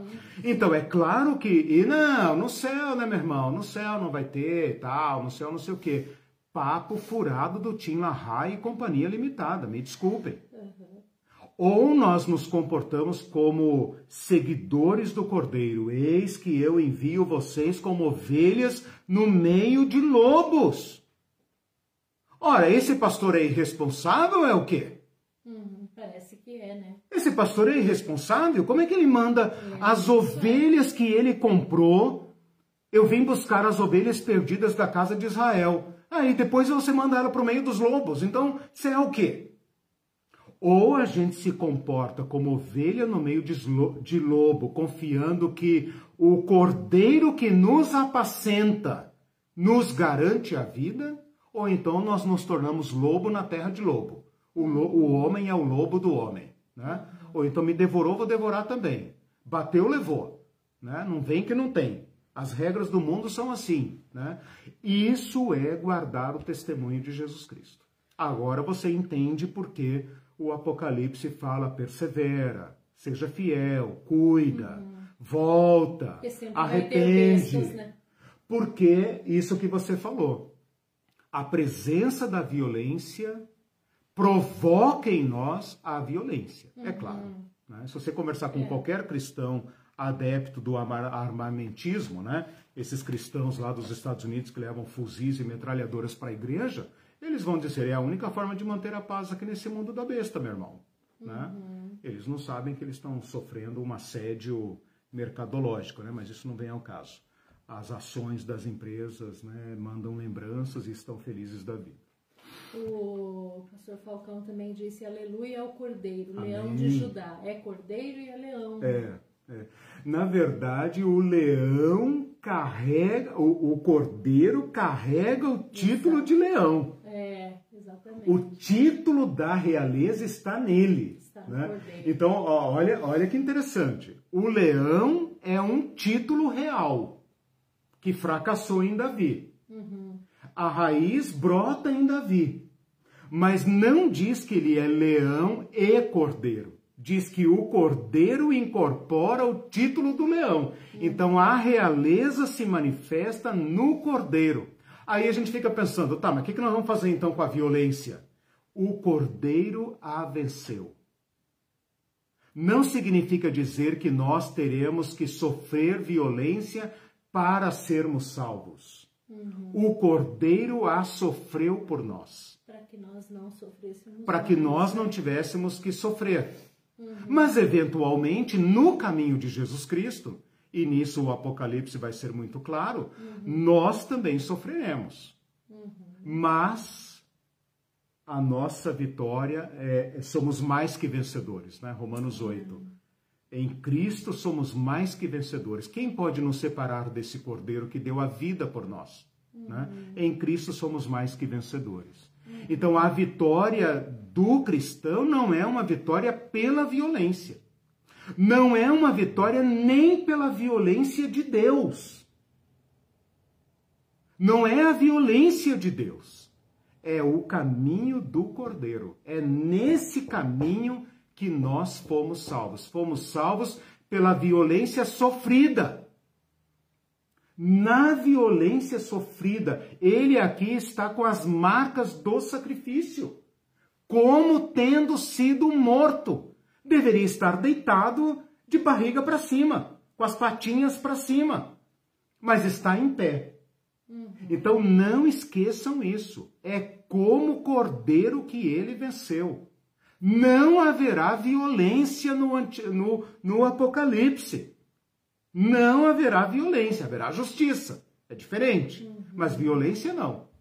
Então, é claro que, e não, no céu, né, meu irmão? No céu não vai ter e tal, no céu não sei o quê papo furado do Tim LaHaye e Companhia Limitada, me desculpem. Uhum. Ou nós nos comportamos como seguidores do Cordeiro, eis que eu envio vocês como ovelhas no meio de lobos. Ora, esse pastor é irresponsável é o quê? Uhum, parece que é, né? Esse pastor é irresponsável? Como é que ele manda é, as ovelhas que ele comprou? Eu vim buscar as ovelhas perdidas da casa de Israel. Aí depois você manda ela para o meio dos lobos. Então, você é o quê? Ou a gente se comporta como ovelha no meio de lobo, confiando que o cordeiro que nos apacenta nos garante a vida, ou então nós nos tornamos lobo na terra de lobo. O, lo, o homem é o lobo do homem. Né? Ou então me devorou, vou devorar também. Bateu, levou. Né? Não vem que não tem. As regras do mundo são assim, né? Isso é guardar o testemunho de Jesus Cristo. Agora você entende por que o Apocalipse fala persevera, seja fiel, cuida, uhum. volta, arrepende. Né? Porque isso que você falou. A presença da violência provoca em nós a violência, é uhum. é claro. Né? Se você conversar com é. qualquer cristão adepto do armamentismo, né? Esses cristãos lá dos Estados Unidos que levam fuzis e metralhadoras para a igreja, eles vão dizer é a única forma de manter a paz aqui nesse mundo da besta, meu irmão. Né? Uhum. Eles não sabem que eles estão sofrendo um assédio mercadológico, né? Mas isso não vem ao caso. As ações das empresas, né, mandam lembranças e estão felizes da vida. O pastor Falcão também disse aleluia ao cordeiro, Amém. leão de Judá. É cordeiro e é leão. É. É. Na verdade, o leão carrega, o, o cordeiro carrega o título Exato. de leão. É, exatamente. O título da realeza está nele. Está né? Então, ó, olha, olha que interessante. O leão é um título real que fracassou em Davi. Uhum. A raiz brota em Davi, mas não diz que ele é leão e cordeiro diz que o cordeiro incorpora o título do leão. Então a realeza se manifesta no cordeiro. Aí a gente fica pensando, tá, mas o que, que nós vamos fazer então com a violência? O cordeiro a venceu. Não significa dizer que nós teremos que sofrer violência para sermos salvos. Uhum. O cordeiro a sofreu por nós. Para que nós não sofrêssemos. Para que nós não tivéssemos que sofrer. Mas, eventualmente, no caminho de Jesus Cristo, e nisso o Apocalipse vai ser muito claro, uhum. nós também sofreremos. Uhum. Mas a nossa vitória é, somos mais que vencedores, né? Romanos 8. Uhum. Em Cristo somos mais que vencedores. Quem pode nos separar desse Cordeiro que deu a vida por nós? Né? Em Cristo somos mais que vencedores. Então a vitória do cristão não é uma vitória pela violência. Não é uma vitória nem pela violência de Deus. Não é a violência de Deus. É o caminho do Cordeiro. É nesse caminho que nós fomos salvos. Fomos salvos pela violência sofrida. Na violência sofrida, ele aqui está com as marcas do sacrifício, como tendo sido morto deveria estar deitado de barriga para cima, com as patinhas para cima, mas está em pé. Uhum. Então não esqueçam isso. É como o cordeiro que ele venceu. Não haverá violência no, no, no Apocalipse. Não haverá violência, haverá justiça. É diferente. Uhum. Mas violência não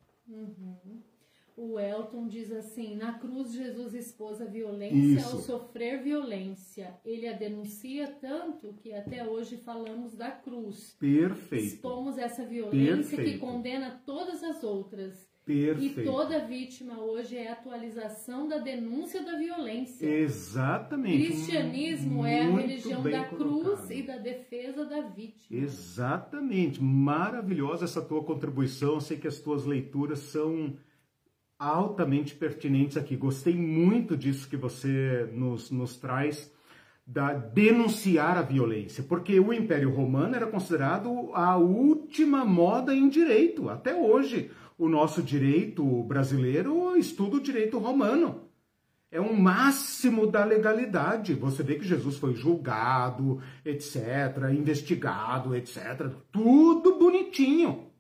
o Elton diz assim: na cruz Jesus expôs a violência Isso. ao sofrer violência. Ele a denuncia tanto que até hoje falamos da cruz. Perfeito. Expomos essa violência Perfeito. que condena todas as outras. Perfeito. E toda vítima hoje é atualização da denúncia da violência. Exatamente. O cristianismo Muito é a religião da cruz colocado. e da defesa da vítima. Exatamente. Maravilhosa essa tua contribuição. Eu sei que as tuas leituras são altamente pertinentes aqui. Gostei muito disso que você nos, nos traz, da denunciar a violência, porque o Império Romano era considerado a última moda em direito. Até hoje, o nosso direito brasileiro estuda o direito romano. É um máximo da legalidade. Você vê que Jesus foi julgado, etc., investigado, etc. Tudo bonitinho.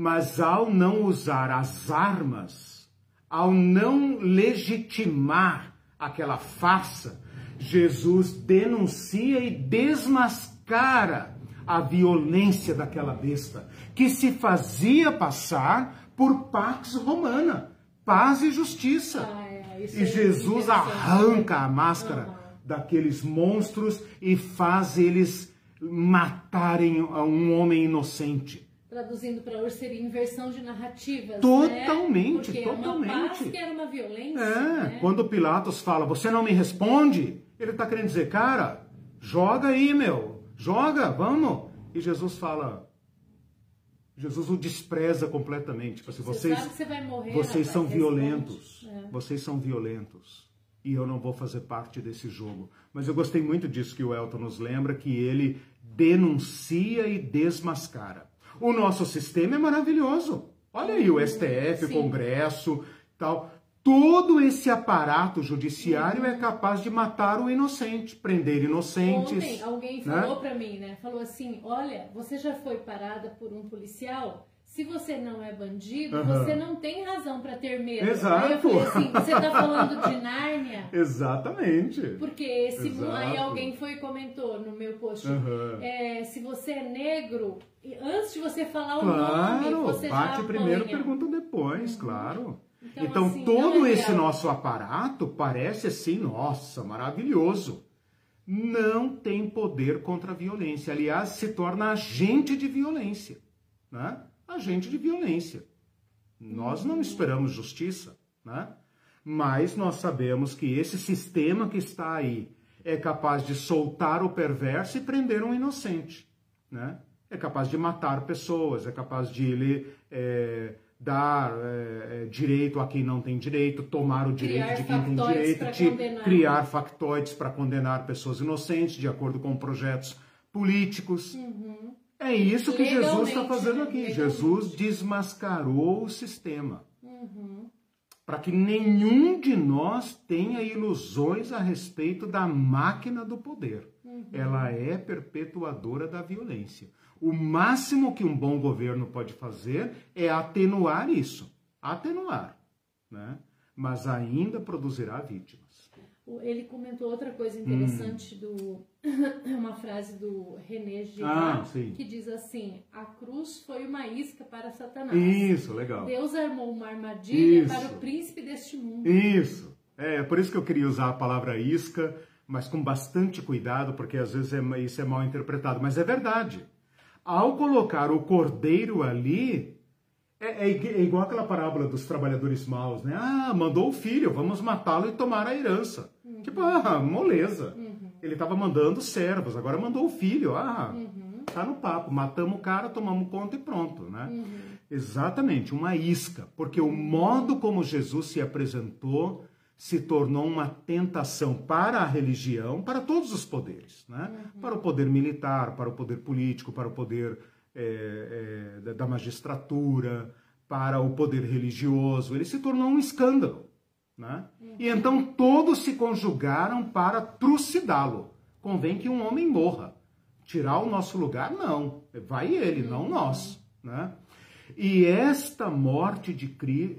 Mas ao não usar as armas, ao não legitimar aquela farsa, Jesus denuncia e desmascara a violência daquela besta, que se fazia passar por pax romana, paz e justiça. Ah, é, e é Jesus arranca a máscara uhum. daqueles monstros e faz eles matarem um homem inocente traduzindo para hoje seria inversão de narrativas. Totalmente, né? totalmente. Uma paz que era uma violência. É, né? quando Pilatos fala, você não me responde, ele está querendo dizer, cara, joga aí, meu, joga, vamos. E Jesus fala, Jesus o despreza completamente. Tipo assim, você vocês, você vai morrer, vocês rapaz, são violentos, é. vocês são violentos. E eu não vou fazer parte desse jogo. Mas eu gostei muito disso que o Elton nos lembra, que ele denuncia e desmascara. O nosso sistema é maravilhoso. Olha aí o STF, Sim. o Congresso, tal. Todo esse aparato judiciário é capaz de matar o inocente, prender inocentes. Ontem alguém né? falou para mim, né? Falou assim: olha, você já foi parada por um policial? Se você não é bandido, uhum. você não tem razão para ter medo. Exato. Eu falei assim, você tá falando de Nárnia? (laughs) Exatamente. Porque esse aí alguém foi e comentou no meu post, uhum. é, se você é negro, antes de você falar claro, o nome, você bate primeiro, pergunta depois, uhum. claro. Então, então assim, todo é esse nosso aparato parece assim, nossa, maravilhoso. Não tem poder contra a violência. Aliás, se torna agente de violência. Né? Agente de violência. Nós não esperamos justiça, né? mas nós sabemos que esse sistema que está aí é capaz de soltar o perverso e prender um inocente. Né? É capaz de matar pessoas, é capaz de ele é, dar é, é direito a quem não tem direito, tomar o direito criar de quem tem direito, de criar factoides para condenar pessoas inocentes de acordo com projetos políticos. Uhum. É isso que Jesus está fazendo aqui. Legalmente. Jesus desmascarou o sistema. Uhum. Para que nenhum de nós tenha ilusões a respeito da máquina do poder. Uhum. Ela é perpetuadora da violência. O máximo que um bom governo pode fazer é atenuar isso. Atenuar. Né? Mas ainda produzirá vítimas. Ele comentou outra coisa interessante hum. do (clears throat) uma frase do René ah, Girard, que diz assim: a cruz foi uma isca para Satanás. Isso, legal. Deus armou uma armadilha isso. para o príncipe deste mundo. Isso. É por isso que eu queria usar a palavra isca, mas com bastante cuidado, porque às vezes é, isso é mal interpretado. Mas é verdade. Ao colocar o cordeiro ali, é, é, é, igual aquela parábola dos trabalhadores maus, né? Ah, mandou o filho, vamos matá-lo e tomar a herança. Uhum. Tipo, ah, moleza. Uhum. Ele estava mandando servos, agora mandou o filho. Ah, uhum. tá no papo. Matamos o cara, tomamos conta e pronto, né? Uhum. Exatamente, uma isca. Porque o modo como Jesus se apresentou se tornou uma tentação para a religião, para todos os poderes, né? Uhum. Para o poder militar, para o poder político, para o poder é, é, da magistratura, para o poder religioso. Ele se tornou um escândalo. Né? E então todos se conjugaram para trucidá-lo. Convém que um homem morra. Tirar o nosso lugar, não. Vai ele, não nós. Né? E esta morte de,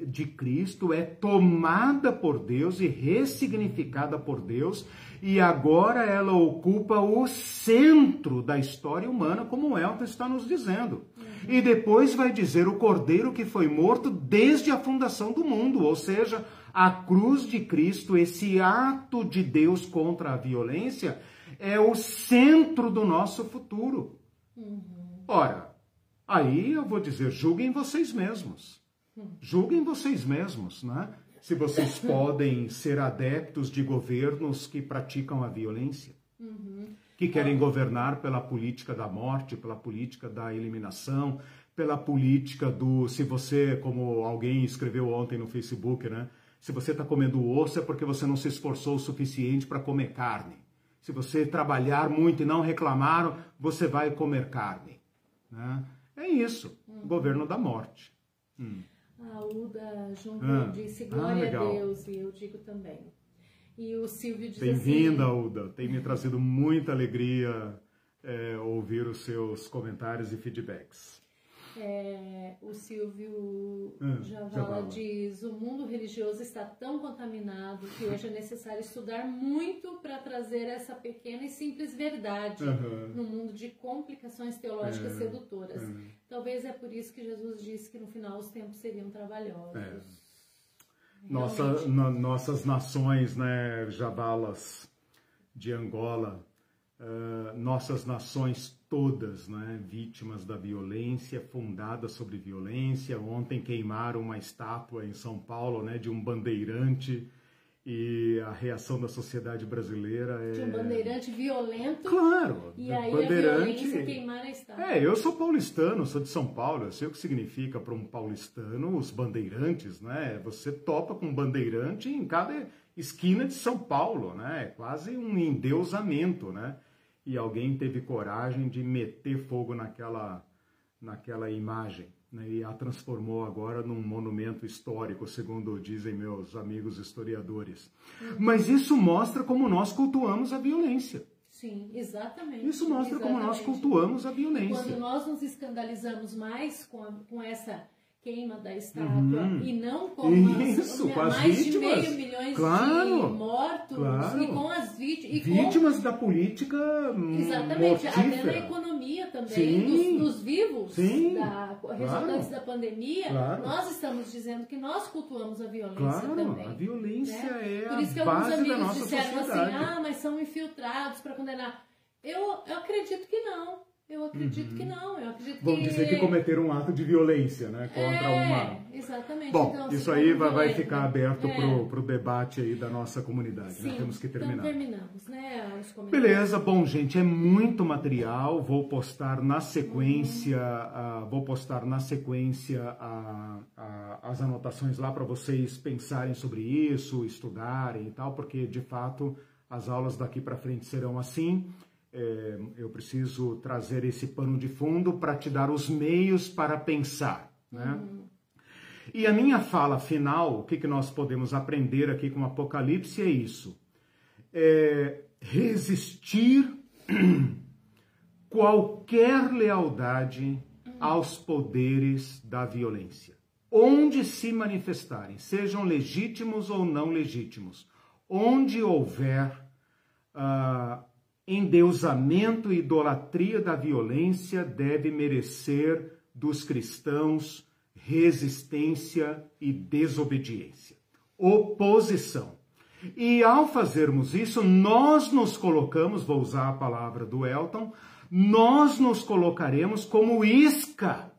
de Cristo é tomada por Deus e ressignificada por Deus, e agora ela ocupa o centro da história humana, como o Elton está nos dizendo. Uhum. E depois vai dizer o cordeiro que foi morto desde a fundação do mundo, ou seja, a cruz de Cristo, esse ato de Deus contra a violência, é o centro do nosso futuro. Uhum. Ora, Aí eu vou dizer, julguem vocês mesmos. Julguem vocês mesmos, né? Se vocês (laughs) podem ser adeptos de governos que praticam a violência, uhum. que querem governar pela política da morte, pela política da eliminação, pela política do. Se você, como alguém escreveu ontem no Facebook, né? Se você está comendo osso é porque você não se esforçou o suficiente para comer carne. Se você trabalhar muito e não reclamar, você vai comer carne. Né? É isso, hum. governo da morte. Hum. A Uda Junto ah. disse glória ah, a Deus e eu digo também. E o Silvio diz Bem-vinda, assim, Uda. Tem me trazido muita alegria é, ouvir os seus comentários e feedbacks. É, o Silvio hum, Javala diz: o mundo religioso está tão contaminado que hoje é necessário estudar muito para trazer essa pequena e simples verdade uhum. no mundo de complicações teológicas é, sedutoras. É. Talvez é por isso que Jesus disse que no final os tempos seriam trabalhosos. É. Nossa, na, nossas nações, né, Javalas de Angola, uh, nossas nações todas né, vítimas da violência, fundadas sobre violência. Ontem queimaram uma estátua em São Paulo né, de um bandeirante e a reação da sociedade brasileira é... De um bandeirante violento. Claro. E aí bandeirante... a queimar a estátua. É, eu sou paulistano, sou de São Paulo, eu sei o que significa para um paulistano os bandeirantes, né? Você topa com um bandeirante em cada esquina de São Paulo, né? É quase um endeusamento, né? E alguém teve coragem de meter fogo naquela, naquela imagem né, e a transformou agora num monumento histórico, segundo dizem meus amigos historiadores. Uhum. Mas isso mostra como nós cultuamos a violência. Sim, exatamente. Isso mostra exatamente. como nós cultuamos a violência. Quando nós nos escandalizamos mais com, a, com essa queima da estátua uhum. e não com Isso, as, com as mais vítimas. de meio milhões claro, de mortos claro. e com as vítimas. Vítimas com... da política Exatamente, mortífera. até na economia também, dos, dos, vivos, Sim, da, resultantes claro, da pandemia, claro. nós estamos dizendo que nós cultuamos a violência claro, também. a violência né? é Por isso que alguns amigos disseram assim, sociedade. assim, ah, mas são infiltrados para condenar. Eu, eu acredito que não. Eu acredito uhum. que não, Vamos dizer que cometeram um ato de violência, né? Contra é, uma... exatamente. Bom, então, isso aí vai, vai ficar aberto é. pro, pro debate aí da nossa comunidade, né? Sim, né? Temos que terminar. Então terminamos, né? Beleza, bom, gente, é muito material. Vou postar na sequência, uhum. uh, vou postar na sequência uh, uh, as anotações lá para vocês pensarem sobre isso, estudarem e tal, porque de fato as aulas daqui para frente serão assim é, eu preciso trazer esse pano de fundo para te dar os meios para pensar. Né? Uhum. E a minha fala final, o que, que nós podemos aprender aqui com o Apocalipse é isso: é resistir (clears throat) qualquer lealdade aos poderes da violência, onde se manifestarem, sejam legítimos ou não legítimos, onde houver uh, endeusamento e idolatria da violência, deve merecer dos cristãos resistência e desobediência, oposição. E ao fazermos isso, nós nos colocamos, vou usar a palavra do Elton, nós nos colocaremos como isca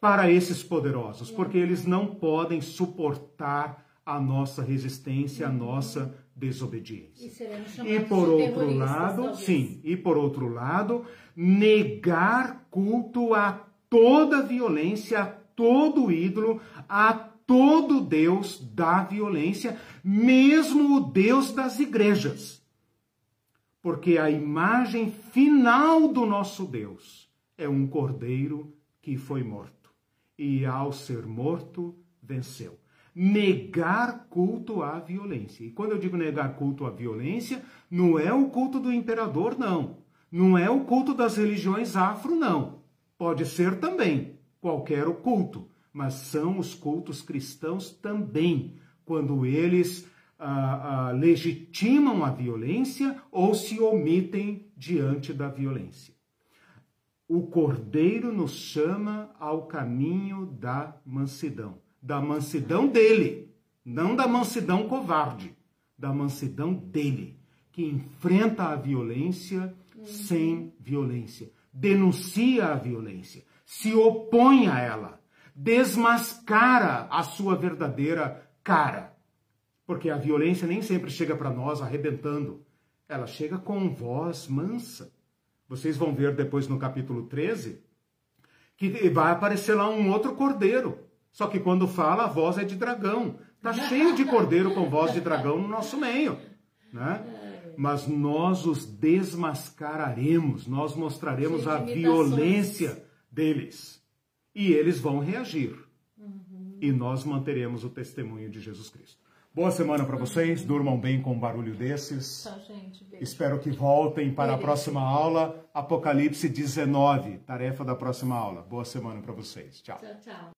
para esses poderosos, porque eles não podem suportar a nossa resistência, a nossa desobediência. E, por outro lado, sim, e por outro lado, negar culto a toda violência, a todo ídolo, a todo Deus da violência, mesmo o Deus das igrejas. Porque a imagem final do nosso Deus é um cordeiro que foi morto. E ao ser morto, venceu. Negar culto à violência. E quando eu digo negar culto à violência, não é o culto do imperador, não. Não é o culto das religiões afro, não. Pode ser também qualquer culto mas são os cultos cristãos também, quando eles ah, ah, legitimam a violência ou se omitem diante da violência. O Cordeiro nos chama ao caminho da mansidão, da mansidão dele, não da mansidão covarde, da mansidão dele, que enfrenta a violência sem violência, denuncia a violência, se opõe a ela desmascara a sua verdadeira cara. Porque a violência nem sempre chega para nós arrebentando. Ela chega com voz mansa. Vocês vão ver depois no capítulo 13 que vai aparecer lá um outro cordeiro. Só que quando fala, a voz é de dragão. Tá cheio de cordeiro com voz de dragão no nosso meio, né? Mas nós os desmascararemos, nós mostraremos a violência deles e eles vão reagir. Uhum. E nós manteremos o testemunho de Jesus Cristo. Boa semana para vocês, durmam bem com um barulho desses. Gente. Beijo. Espero que voltem para beijo. a próxima aula, Apocalipse 19, tarefa da próxima aula. Boa semana para vocês. Tchau. Tchau, tchau.